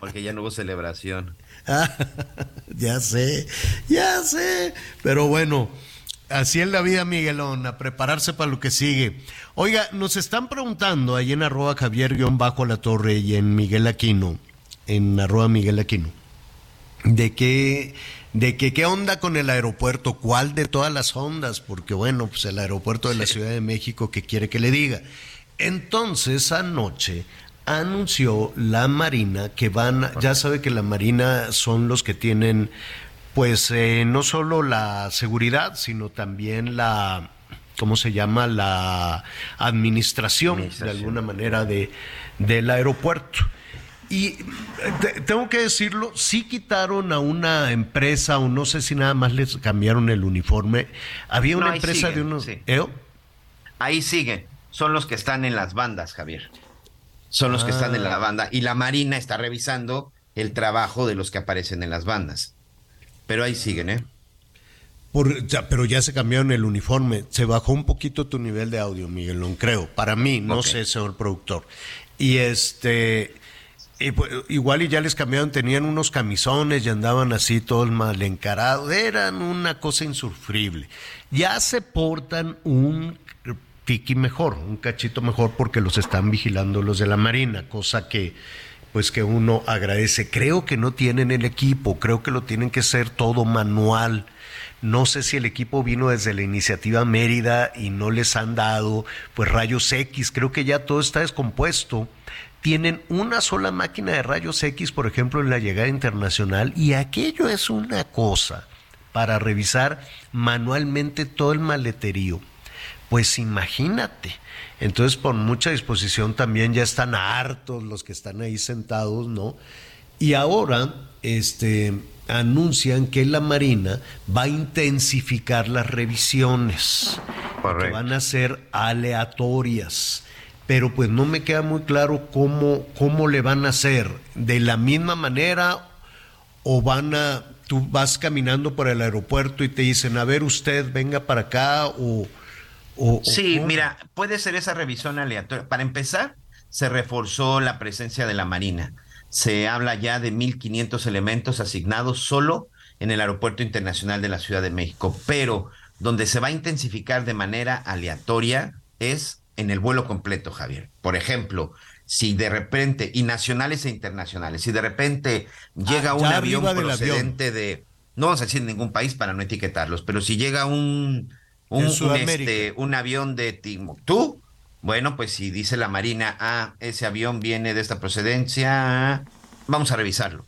Porque ya no hubo celebración. ya sé, ya sé. Pero bueno, así es la vida, Miguelón, a prepararse para lo que sigue. Oiga, nos están preguntando ahí en arroba Javier-Bajo la Torre y en Miguel Aquino, en arroba Miguel Aquino, de qué, de que qué onda con el aeropuerto, cuál de todas las ondas, porque bueno, pues el aeropuerto de la Ciudad de México, ¿qué quiere que le diga? Entonces, anoche anunció la Marina que van, ya sabe que la Marina son los que tienen, pues, eh, no solo la seguridad, sino también la, ¿cómo se llama? La administración, de alguna manera, de, del aeropuerto. Y eh, tengo que decirlo, sí quitaron a una empresa, o no sé si nada más les cambiaron el uniforme. Había una empresa de unos... ¿Eh? Ahí sigue. Son los que están en las bandas, Javier son los que están en la ah. banda y la Marina está revisando el trabajo de los que aparecen en las bandas. Pero ahí siguen, ¿eh? pero ya se cambiaron el uniforme. Se bajó un poquito tu nivel de audio, Miguel, no creo. Para mí, no sé, señor productor. Y este, pues, igual y ya les cambiaron, tenían unos camisones y andaban así todos mal encarados. Eran una cosa insufrible. Ya se portan un tiki mejor, un cachito mejor porque los están vigilando los de la Marina, cosa que pues que uno agradece. Creo que no tienen el equipo, creo que lo tienen que ser todo manual. No sé si el equipo vino desde la iniciativa Mérida y no les han dado pues rayos X, creo que ya todo está descompuesto. Tienen una sola máquina de rayos X, por ejemplo, en la llegada internacional y aquello es una cosa para revisar manualmente todo el maleterío pues imagínate. Entonces, por mucha disposición también ya están hartos los que están ahí sentados, ¿no? Y ahora, este, anuncian que la Marina va a intensificar las revisiones, que van a ser aleatorias. Pero pues no me queda muy claro cómo, cómo le van a hacer. ¿De la misma manera o van a, tú vas caminando por el aeropuerto y te dicen, a ver usted, venga para acá o sí, mira, puede ser esa revisión aleatoria. Para empezar, se reforzó la presencia de la Marina. Se habla ya de 1.500 elementos asignados solo en el Aeropuerto Internacional de la Ciudad de México, pero donde se va a intensificar de manera aleatoria es en el vuelo completo, Javier. Por ejemplo, si de repente, y nacionales e internacionales, si de repente llega ah, un avión procedente de, no vamos a decir ningún país para no etiquetarlos, pero si llega un un, este, un avión de Timbuktu. Bueno, pues si dice la Marina, ah, ese avión viene de esta procedencia, vamos a revisarlo.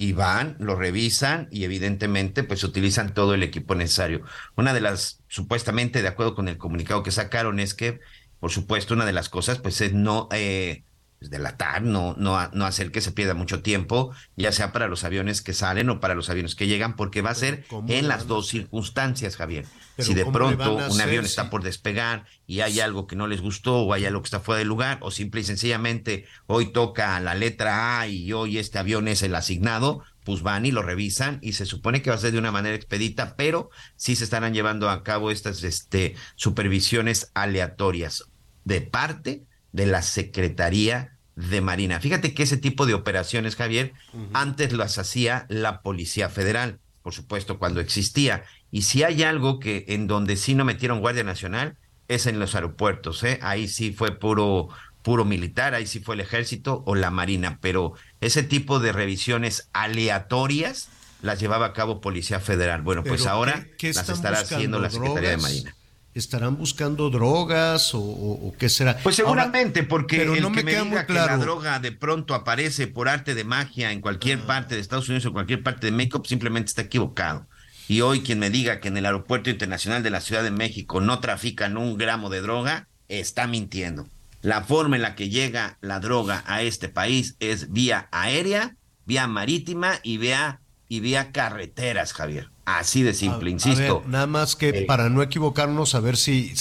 Y van, lo revisan y evidentemente pues utilizan todo el equipo necesario. Una de las, supuestamente de acuerdo con el comunicado que sacaron, es que, por supuesto, una de las cosas pues es no eh, pues, delatar, no, no, no hacer que se pierda mucho tiempo, ya sea para los aviones que salen o para los aviones que llegan, porque va a ser en las dos circunstancias, Javier. si de pronto un avión está por despegar y hay algo que no les gustó o hay algo que está fuera de lugar, o simple y sencillamente hoy toca la letra A y hoy este avión es el asignado, pues van y lo revisan y se supone que va a ser de una manera expedita, pero sí se estarán llevando a cabo estas este, supervisiones aleatorias de parte de la Secretaría de Marina. Fíjate que ese tipo de operaciones, Javier, antes las hacía la Policía Federal, por supuesto, cuando existía. Y si hay algo que en donde sí no metieron Guardia Nacional, es en los aeropuertos, ¿eh? Ahí sí fue puro, puro militar, ahí sí fue el ejército o la Marina, pero ese tipo de revisiones aleatorias las llevaba a cabo Policía Federal. Bueno, pues ahora las estará haciendo la Secretaría de Marina. ¿Estarán buscando drogas o, qué será? Pues seguramente, porque el que me, diga que la droga de pronto aparece por arte de magia en cualquier ah. parte de Estados Unidos o cualquier parte de México, pues simplemente está equivocado. Y hoy quien me diga que en el Aeropuerto Internacional de la Ciudad de México no trafican un gramo de droga, está mintiendo. La forma en la que llega la droga a este país es vía aérea, vía marítima y vía, y vía carreteras, Javier. Así de simple, insisto. nada más que para no equivocarnos, a ver si,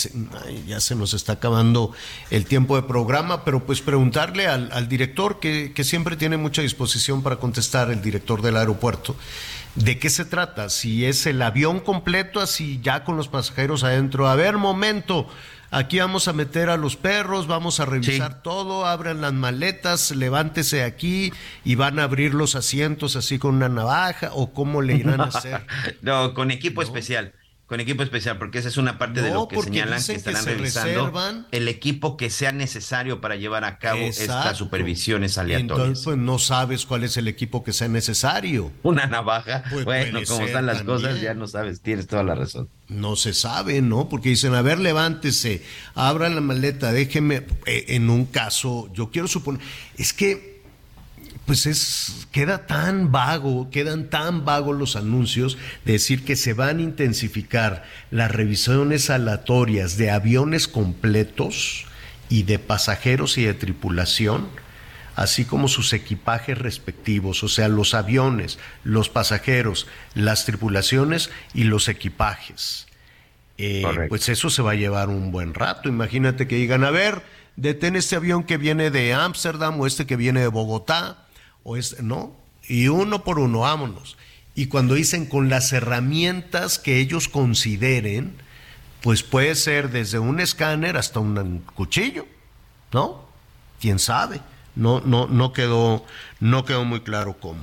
ya se nos está acabando el tiempo de programa, pero pues preguntarle al, director, que, que, siempre tiene mucha disposición para contestar, el director del aeropuerto, de qué se trata, si es el avión completo, así ya con los pasajeros adentro. A ver, momento, aquí vamos a meter a los perros, vamos a revisar todo, abran las maletas, levántese aquí y van a abrir los asientos así con una navaja o cómo le irán a hacer. no, con equipo especial con equipo especial, porque esa es una parte de lo que señalan que estarán revisando el equipo que sea necesario para llevar a cabo estas supervisiones aleatorias. Entonces, pues no sabes cuál es el equipo que sea necesario. Una navaja. Pues, bueno, como están las cosas, ya no sabes, tienes toda la razón. No se sabe, ¿no? Porque dicen, a ver, levántese, abra la maleta, déjeme. Eh, en un caso, yo quiero suponer, es que pues es, queda tan vago, quedan tan vagos los anuncios de decir que se van a intensificar las revisiones aleatorias de aviones completos y de pasajeros y de tripulación, así como sus equipajes respectivos, o sea, los aviones, los pasajeros, las tripulaciones y los equipajes. Eh, pues eso se va a llevar un buen rato. Imagínate que digan, a ver, detén este avión que viene de Ámsterdam o este que viene de Bogotá ¿no? Y uno por uno, vámonos. Y cuando dicen con las herramientas que ellos consideren, pues puede ser desde un escáner hasta un cuchillo, ¿no? ¿Quién sabe? No, no, no quedó, no quedó muy claro cómo.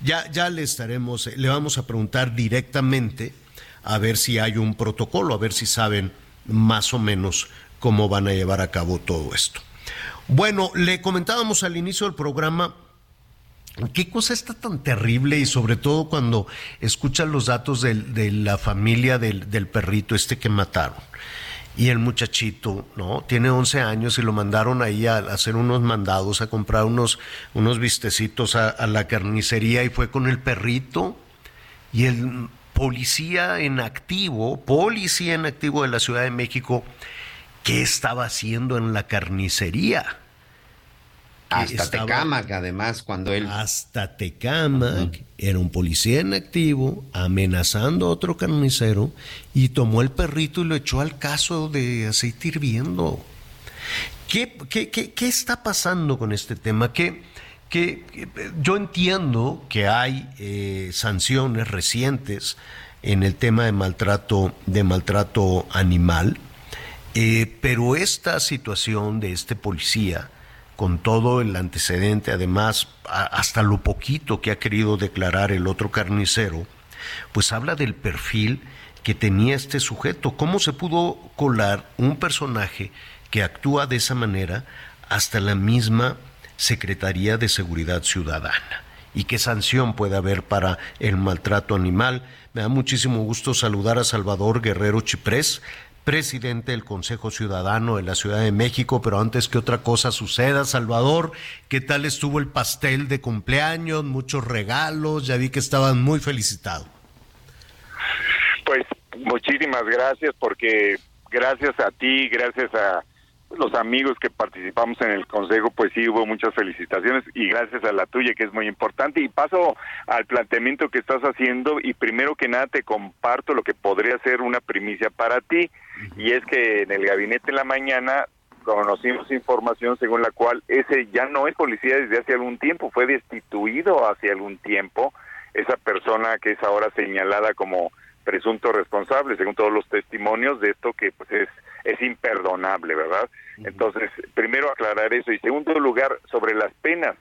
Ya, ya le estaremos, le vamos a preguntar directamente a ver si hay un protocolo, a ver si saben más o menos cómo van a llevar a cabo todo esto. Bueno, le comentábamos al inicio del programa ¿Qué cosa está tan terrible y sobre todo cuando escuchan los datos de, la familia del, perrito este que mataron? Y el muchachito, ¿no? Tiene 11 años y lo mandaron ahí a, hacer unos mandados, a comprar unos, unos vistecitos a, a la carnicería y fue con el perrito. Y el policía en activo, policía en activo de la Ciudad de México, ¿qué estaba haciendo en la carnicería? Hasta Tecamac, además, cuando él. Hasta Tecamac era un policía en activo amenazando a otro carnicero y tomó el perrito y lo echó al caso de aceite hirviendo. ¿Qué, qué, qué, está pasando con este tema? Que, que, yo entiendo que hay eh, sanciones recientes en el tema de maltrato, de maltrato animal, eh, pero esta situación de este policía con todo el antecedente, además, hasta lo poquito que ha querido declarar el otro carnicero, pues habla del perfil que tenía este sujeto, cómo se pudo colar un personaje que actúa de esa manera hasta la misma Secretaría de Seguridad Ciudadana y qué sanción puede haber para el maltrato animal. Me da muchísimo gusto saludar a Salvador Guerrero Chiprés, presidente del Consejo Ciudadano de la Ciudad de México, pero antes que otra cosa suceda, Salvador, ¿qué tal estuvo el pastel de cumpleaños? Muchos regalos, ya vi que estaban muy felicitados. Pues muchísimas gracias porque gracias a ti, gracias a los amigos que participamos en el consejo, pues sí hubo muchas felicitaciones y gracias a la tuya que es muy importante. Y paso al planteamiento que estás haciendo y primero que nada te comparto lo que podría ser una primicia para ti. Y es que en el gabinete en la mañana conocimos información según la cual ese ya no es policía desde hace algún tiempo, fue destituido hace algún tiempo. Esa persona que es ahora señalada como presunto responsable, según todos los testimonios de esto que pues es es imperdonable, ¿verdad? Entonces, primero aclarar eso y segundo lugar sobre las penas.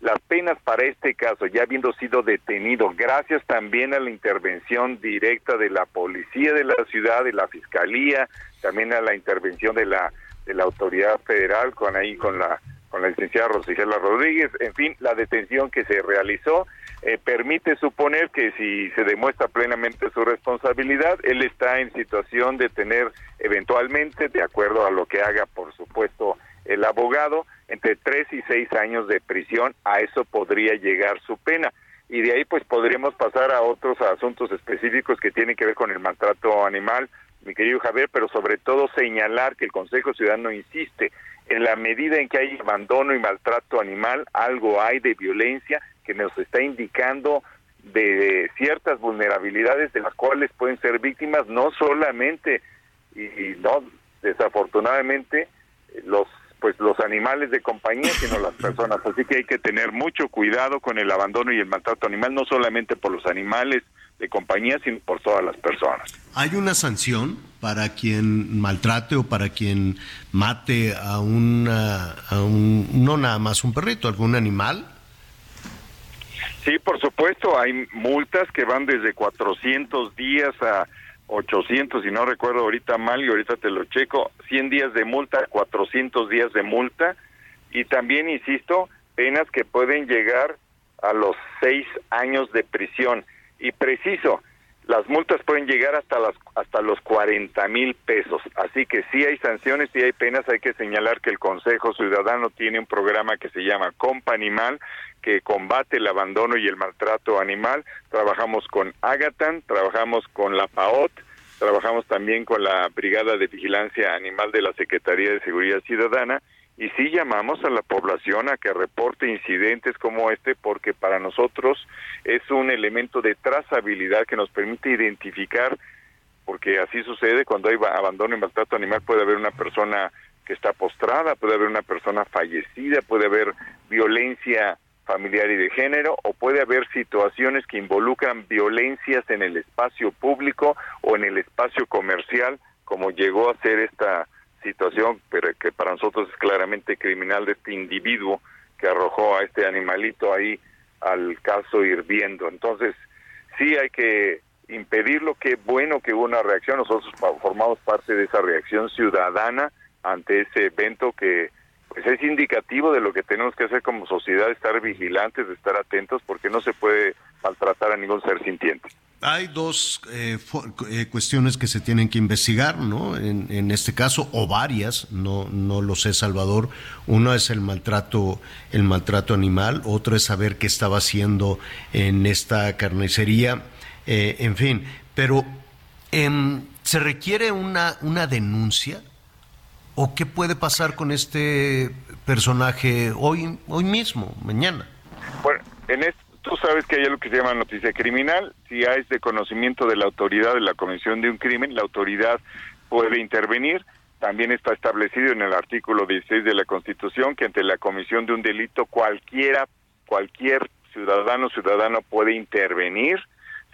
Las penas para este caso, ya habiendo sido detenido, gracias también a la intervención directa de la policía de la ciudad, de la fiscalía, también a la intervención de la de la autoridad federal con ahí con la con la licenciada Rosicela Rodríguez, en fin, la detención que se realizó eh, permite suponer que si se demuestra plenamente su responsabilidad, él está en situación de tener eventualmente, de acuerdo a lo que haga, por supuesto, el abogado, entre tres y seis años de prisión, a eso podría llegar su pena. Y de ahí pues podríamos pasar a otros asuntos específicos que tienen que ver con el maltrato animal, mi querido Javier, pero sobre todo señalar que el Consejo Ciudadano insiste en la medida en que hay abandono y maltrato animal, algo hay de violencia que nos está indicando de ciertas vulnerabilidades de las cuales pueden ser víctimas no solamente y, no desafortunadamente los pues los animales de compañía sino las personas. Así que hay que tener mucho cuidado con el abandono y el maltrato animal no solamente por los animales de compañía sino por todas las personas hay una sanción para quien maltrate o para quien mate a una a un no nada más un perrito algún animal Sí, por supuesto, hay multas que van desde 400 días a 800, si no recuerdo ahorita mal y ahorita te lo checo, 100 días de multa, 400 días de multa y también, insisto, penas que pueden llegar a los 6 años de prisión. Y preciso, las multas pueden llegar hasta las hasta los 40 mil pesos. Así que si hay sanciones, si hay penas, hay que señalar que el Consejo Ciudadano tiene un programa que se llama Compa Animal, que combate el abandono y el maltrato animal. Trabajamos con Agatan, trabajamos con la PAOT, trabajamos también con la Brigada de Vigilancia Animal de la Secretaría de Seguridad Ciudadana y sí llamamos a la población a que reporte incidentes como este porque para nosotros es un elemento de trazabilidad que nos permite identificar, porque así sucede cuando hay abandono y maltrato animal, puede haber una persona que está postrada, puede haber una persona fallecida, puede haber violencia familiar y de género, o puede haber situaciones que involucran violencias en el espacio público o en el espacio comercial, como llegó a ser esta situación, pero que para nosotros es claramente criminal de este individuo que arrojó a este animalito ahí al caso hirviendo. Entonces, sí hay que impedirlo, qué bueno que hubo una reacción, nosotros formamos parte de esa reacción ciudadana ante ese evento que es indicativo de lo que tenemos que hacer como sociedad, estar vigilantes, estar atentos, porque no se puede maltratar a ningún ser sintiente. Hay dos eh, eh, cuestiones que se tienen que investigar, ¿no? En, este caso, o varias, no, no lo sé, Salvador. Uno es el maltrato, el maltrato animal, otro es saber qué estaba haciendo en esta carnicería, eh, en fin. Pero em, se requiere una, una denuncia ¿O qué puede pasar con este personaje hoy, hoy mismo, mañana? Bueno, en esto, tú sabes que hay algo que se llama noticia criminal. Si hay de conocimiento de la autoridad de la comisión de un crimen, la autoridad puede intervenir. También está establecido en el artículo 16 de la Constitución que ante la comisión de un delito cualquiera, cualquier ciudadano ciudadano puede intervenir,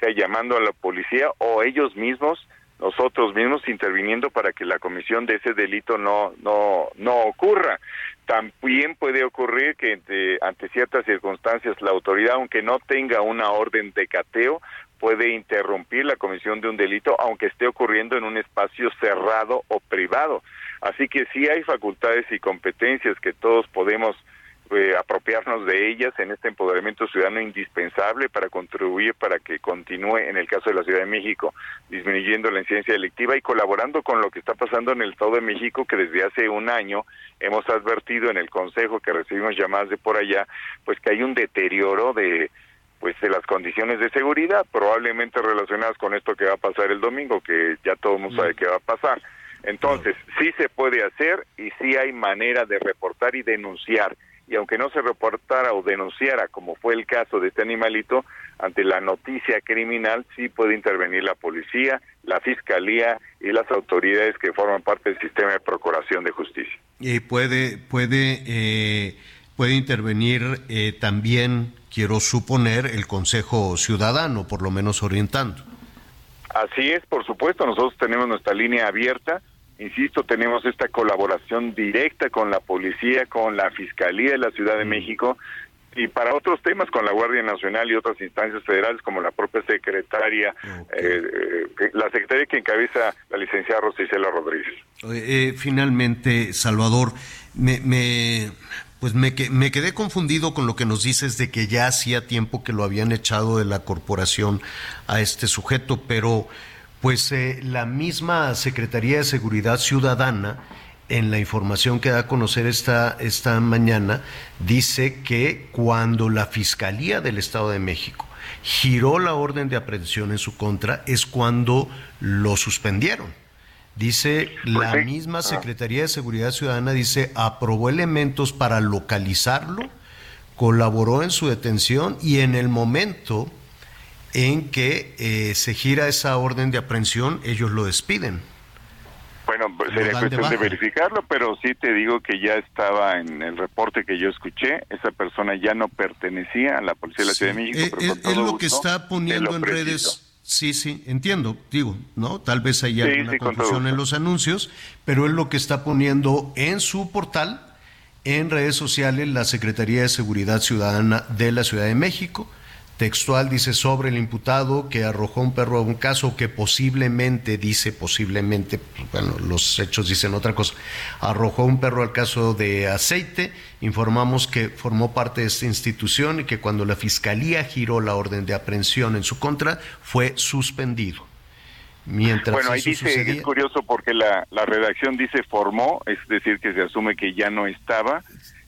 sea llamando a la policía o ellos mismos nosotros mismos interviniendo para que la comisión de ese delito no no no ocurra. También puede ocurrir que ante, ciertas circunstancias la autoridad, aunque no tenga una orden de cateo, puede interrumpir la comisión de un delito, aunque esté ocurriendo en un espacio cerrado o privado. Así que sí hay facultades y competencias que todos podemos eh, apropiarnos de ellas en este empoderamiento ciudadano indispensable para contribuir para que continúe, en el caso de la Ciudad de México, disminuyendo la incidencia delictiva y colaborando con lo que está pasando en el Estado de México, que desde hace un año hemos advertido en el Consejo que recibimos llamadas de por allá, pues que hay un deterioro de pues de las condiciones de seguridad, probablemente relacionadas con esto que va a pasar el domingo, que ya todo el mundo sabe que va a pasar. Entonces, sí se puede hacer y sí hay manera de reportar y denunciar y aunque no se reportara o denunciara, como fue el caso de este animalito, ante la noticia criminal sí puede intervenir la policía, la fiscalía y las autoridades que forman parte del sistema de procuración de justicia. Y puede, puede, eh, puede intervenir eh, también, quiero suponer, el Consejo Ciudadano, por lo menos orientando. Así es, por supuesto, nosotros tenemos nuestra línea abierta Insisto, tenemos esta colaboración directa con la policía, con la Fiscalía de la Ciudad de mm. México y para otros temas con la Guardia Nacional y otras instancias federales como la propia secretaria, eh, eh, la secretaria que encabeza la licenciada Rosicela Rodríguez. Eh, finalmente, Salvador, me, me, pues me, me quedé confundido con lo que nos dices de que ya hacía tiempo que lo habían echado de la corporación a este sujeto, pero pues eh, la misma Secretaría de Seguridad Ciudadana, en la información que da a conocer esta, esta mañana, dice que cuando la Fiscalía del Estado de México giró la orden de aprehensión en su contra, es cuando lo suspendieron. Dice pues la misma ah. Secretaría de Seguridad Ciudadana, dice, aprobó elementos para localizarlo, colaboró en su detención y en el momento en que eh, se gira esa orden de aprehensión, ellos lo despiden. Bueno, pues sería de cuestión de, verificarlo, pero sí te digo que ya estaba en el reporte que yo escuché, esa persona ya no pertenecía a la Policía de la Ciudad de México. Eh, pero es, lo que está poniendo en preciso. redes. Sí, sí, entiendo, digo, ¿no? Tal vez haya Sí, alguna sí, confusión en los anuncios, pero es lo que está poniendo en su portal, en redes sociales, la Secretaría de Seguridad Ciudadana de la Ciudad de México. Textual dice sobre el imputado que arrojó un perro a un caso que posiblemente, dice posiblemente, bueno, los hechos dicen otra cosa, arrojó un perro al caso de aceite. Informamos que formó parte de esta institución y que cuando la fiscalía giró la orden de aprehensión en su contra, fue suspendido. Mientras Bueno, ahí dice, sucedía- es curioso porque la, la redacción dice formó, es decir, que se asume que ya no estaba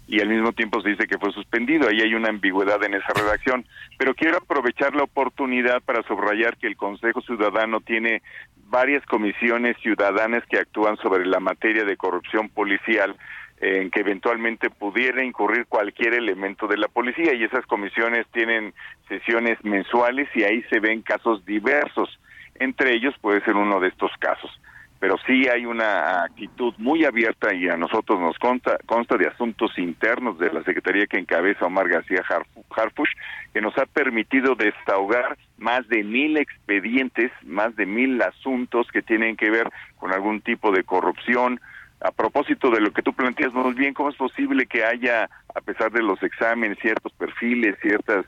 y al mismo tiempo se dice que fue suspendido. Ahí hay una ambigüedad en esa redacción. Pero quiero aprovechar la oportunidad para subrayar que el Consejo Ciudadano tiene varias comisiones ciudadanas que actúan sobre la materia de corrupción policial eh, en que eventualmente pudiera incurrir cualquier elemento de la policía y esas comisiones tienen sesiones mensuales y ahí se ven casos diversos. Entre ellos puede ser uno de estos casos. Pero sí hay una actitud muy abierta y a nosotros nos consta, consta de asuntos internos de la Secretaría que encabeza Omar García Harf- Harfush, que nos ha permitido desahogar más de mil expedientes, más de mil asuntos que tienen que ver con algún tipo de corrupción, a propósito de lo que tú planteas muy bien, ¿cómo es posible que haya, a pesar de los exámenes, ciertos perfiles, ciertas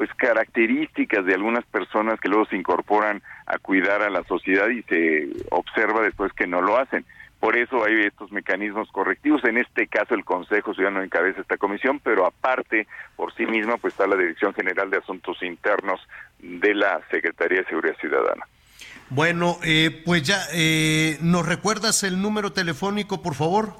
pues características de algunas personas que luego se incorporan a cuidar a la sociedad y se observa después que no lo hacen? Por eso hay estos mecanismos correctivos. En este caso el Consejo Ciudadano encabeza esta comisión, pero aparte por sí misma pues está la Dirección General de Asuntos Internos de la Secretaría de Seguridad Ciudadana. Bueno, eh, pues ya, eh, ¿nos recuerdas el número telefónico, por favor?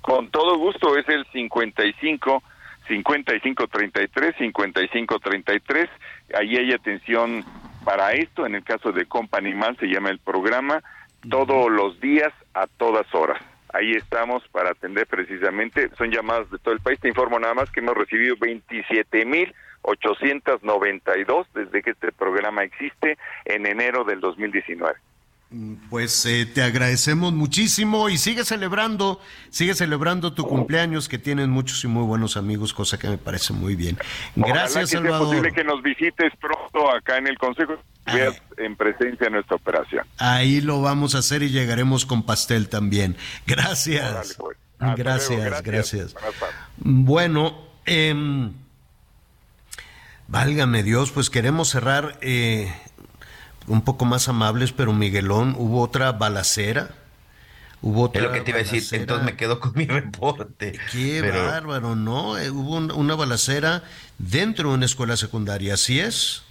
Con todo gusto, es el 55 55 33 55 33. Ahí hay atención para esto. En el caso de Compa Animal se llama el programa todos los días a todas horas. Ahí estamos para atender precisamente. Son llamadas de todo el país. Te informo nada más que hemos recibido 27 mil 892 desde que este programa existe en enero del 2019. Pues eh, te agradecemos muchísimo y sigue celebrando, sigue celebrando tu cumpleaños, que tienes muchos y muy buenos amigos, cosa que me parece muy bien. Ojalá Gracias, que sea Salvador. posible que nos visites pronto acá en el Consejo veas en presencia nuestra operación. Ahí lo vamos a hacer y llegaremos con pastel también. Gracias. pues. Hasta Gracias, luego, gracias. Tardes. Bueno, em, válgame Dios, pues queremos cerrar eh, un poco más amables, pero Miguelón, hubo otra balacera. Hubo otra Es lo que te iba a decir, entonces me quedo con mi reporte. Qué Pero- bárbaro, ¿no? Eh, hubo un- una balacera dentro de una escuela secundaria, ¿así es?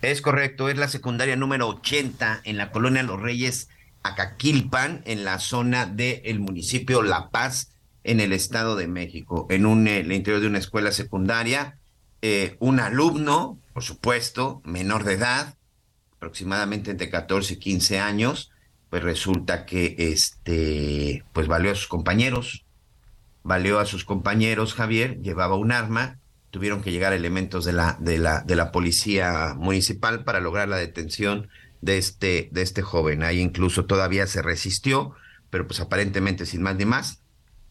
Es correcto, es la secundaria número 80 en la colonia Los Reyes, Acaquilpan, en la zona del municipio La Paz, en el Estado de México, en un, eh, el interior de una escuela secundaria. eh, un alumno, por supuesto, menor de edad, aproximadamente entre 14 y 15 años, pues resulta que este, pues valió a sus compañeros, valió a sus compañeros, Javier, llevaba un arma, tuvieron que llegar elementos de la, de la, de la policía municipal para lograr la detención de este, de este joven. Ahí incluso todavía se resistió, pero pues aparentemente sin más ni más,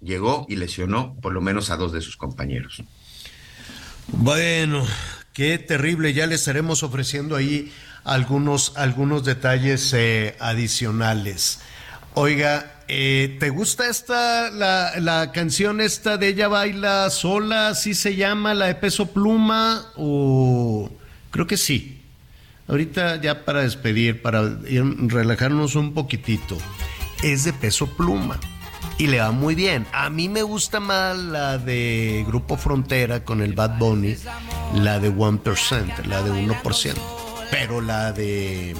llegó y lesionó por lo menos a dos de sus compañeros. Bueno, qué terrible. Ya le estaremos ofreciendo ahí algunos, algunos detalles eh, adicionales. Oiga, eh, ¿te gusta esta, la, la canción esta de ella baila sola? ¿Así se llama, la de peso pluma? O creo que sí. Ahorita ya para despedir, para relajarnos un poquitito. Es de peso pluma y le va muy bien. A mí me gusta más la de Grupo Frontera con el Bad Bunny, la de 1%, la de 1%. Pero la de.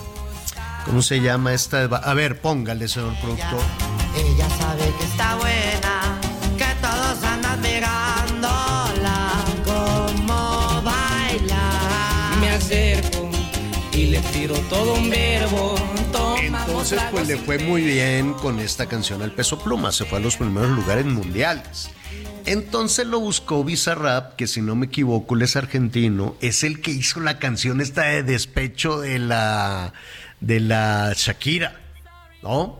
¿Cómo se llama esta? A ver, póngale, señor productor. Ella sabe que está buena, que todos andan mirándola como baila. Me acerco y le tiro todo un verbo. Entonces, pues le fue muy bien con esta canción al peso pluma. Se fue a los primeros lugares mundiales. Entonces lo buscó Bizarrap, que si no me equivoco, él es argentino, es el que hizo la canción esta de despecho de la de la Shakira, ¿no?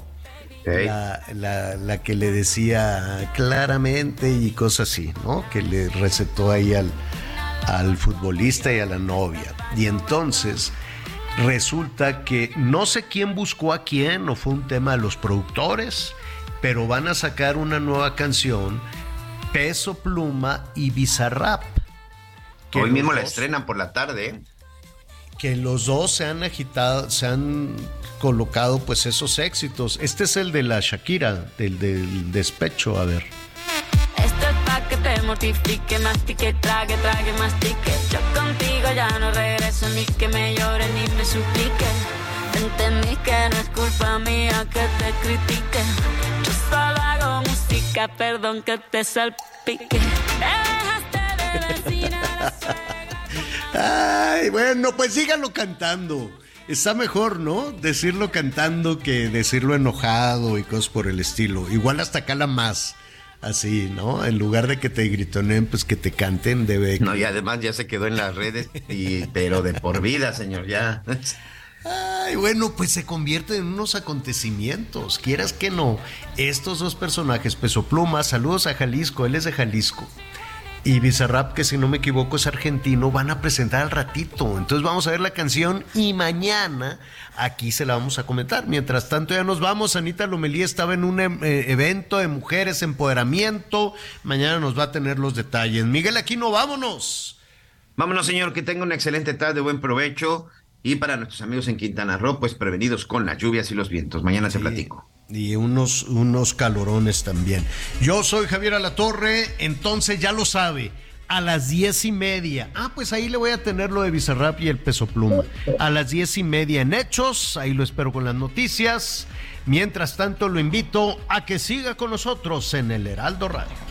La, la- la que le decía claramente y cosas así, ¿no? Que le recetó ahí al, al futbolista y a la novia. Y entonces resulta que no sé quién buscó a quién, o fue un tema de los productores, pero van a sacar una nueva canción, Peso Pluma y Bizarrap. que Hoy mismo la dos- estrenan por la tarde. ¿eh? que los dos se han agitado, se han colocado pues esos éxitos. Este es el de la Shakira, del, del despecho, a ver. Esto es pa' que te mortifique, mastique, trague, trague, mastique. Yo contigo ya no regreso, ni que me llore ni me suplique. Entendí que no es culpa mía que te critique. Yo solo hago música, perdón que te salpique. Te dejaste de vecina la Ay, bueno, pues síganlo cantando. Está mejor, ¿no? Decirlo cantando que decirlo enojado y cosas por el estilo. Igual hasta cala más. Así, ¿no? En lugar de que te gritonen, pues que te canten, debe. No, y además ya se quedó en las redes, y, pero de por vida, señor, ya. Ay, bueno, pues se convierten en unos acontecimientos, quieras que no. Estos dos personajes, Peso Pluma, saludos a Jalisco, él es de Jalisco. Y Bizarrap, que si no me equivoco es argentino, van a presentar al ratito. Entonces vamos a ver la canción y mañana aquí se la vamos a comentar. Mientras tanto ya nos vamos. Anita Lomelí estaba en un eh, evento de mujeres, empoderamiento. Mañana nos va a tener los detalles. Miguel Aquino, vámonos. Vámonos, señor, que tenga una excelente tarde, buen provecho. Y para nuestros amigos en Quintana Roo, pues prevenidos con las lluvias y los vientos. Mañana te platico. Y unos, unos calorones también. Yo soy Javier Alatorre, entonces ya lo sabe. A las diez y media. Ah, pues ahí le voy a tener lo de Bizarrap y el peso pluma. A las diez y media en Hechos. Ahí lo espero con las noticias. Mientras tanto, lo invito a que siga con nosotros en el Heraldo Radio.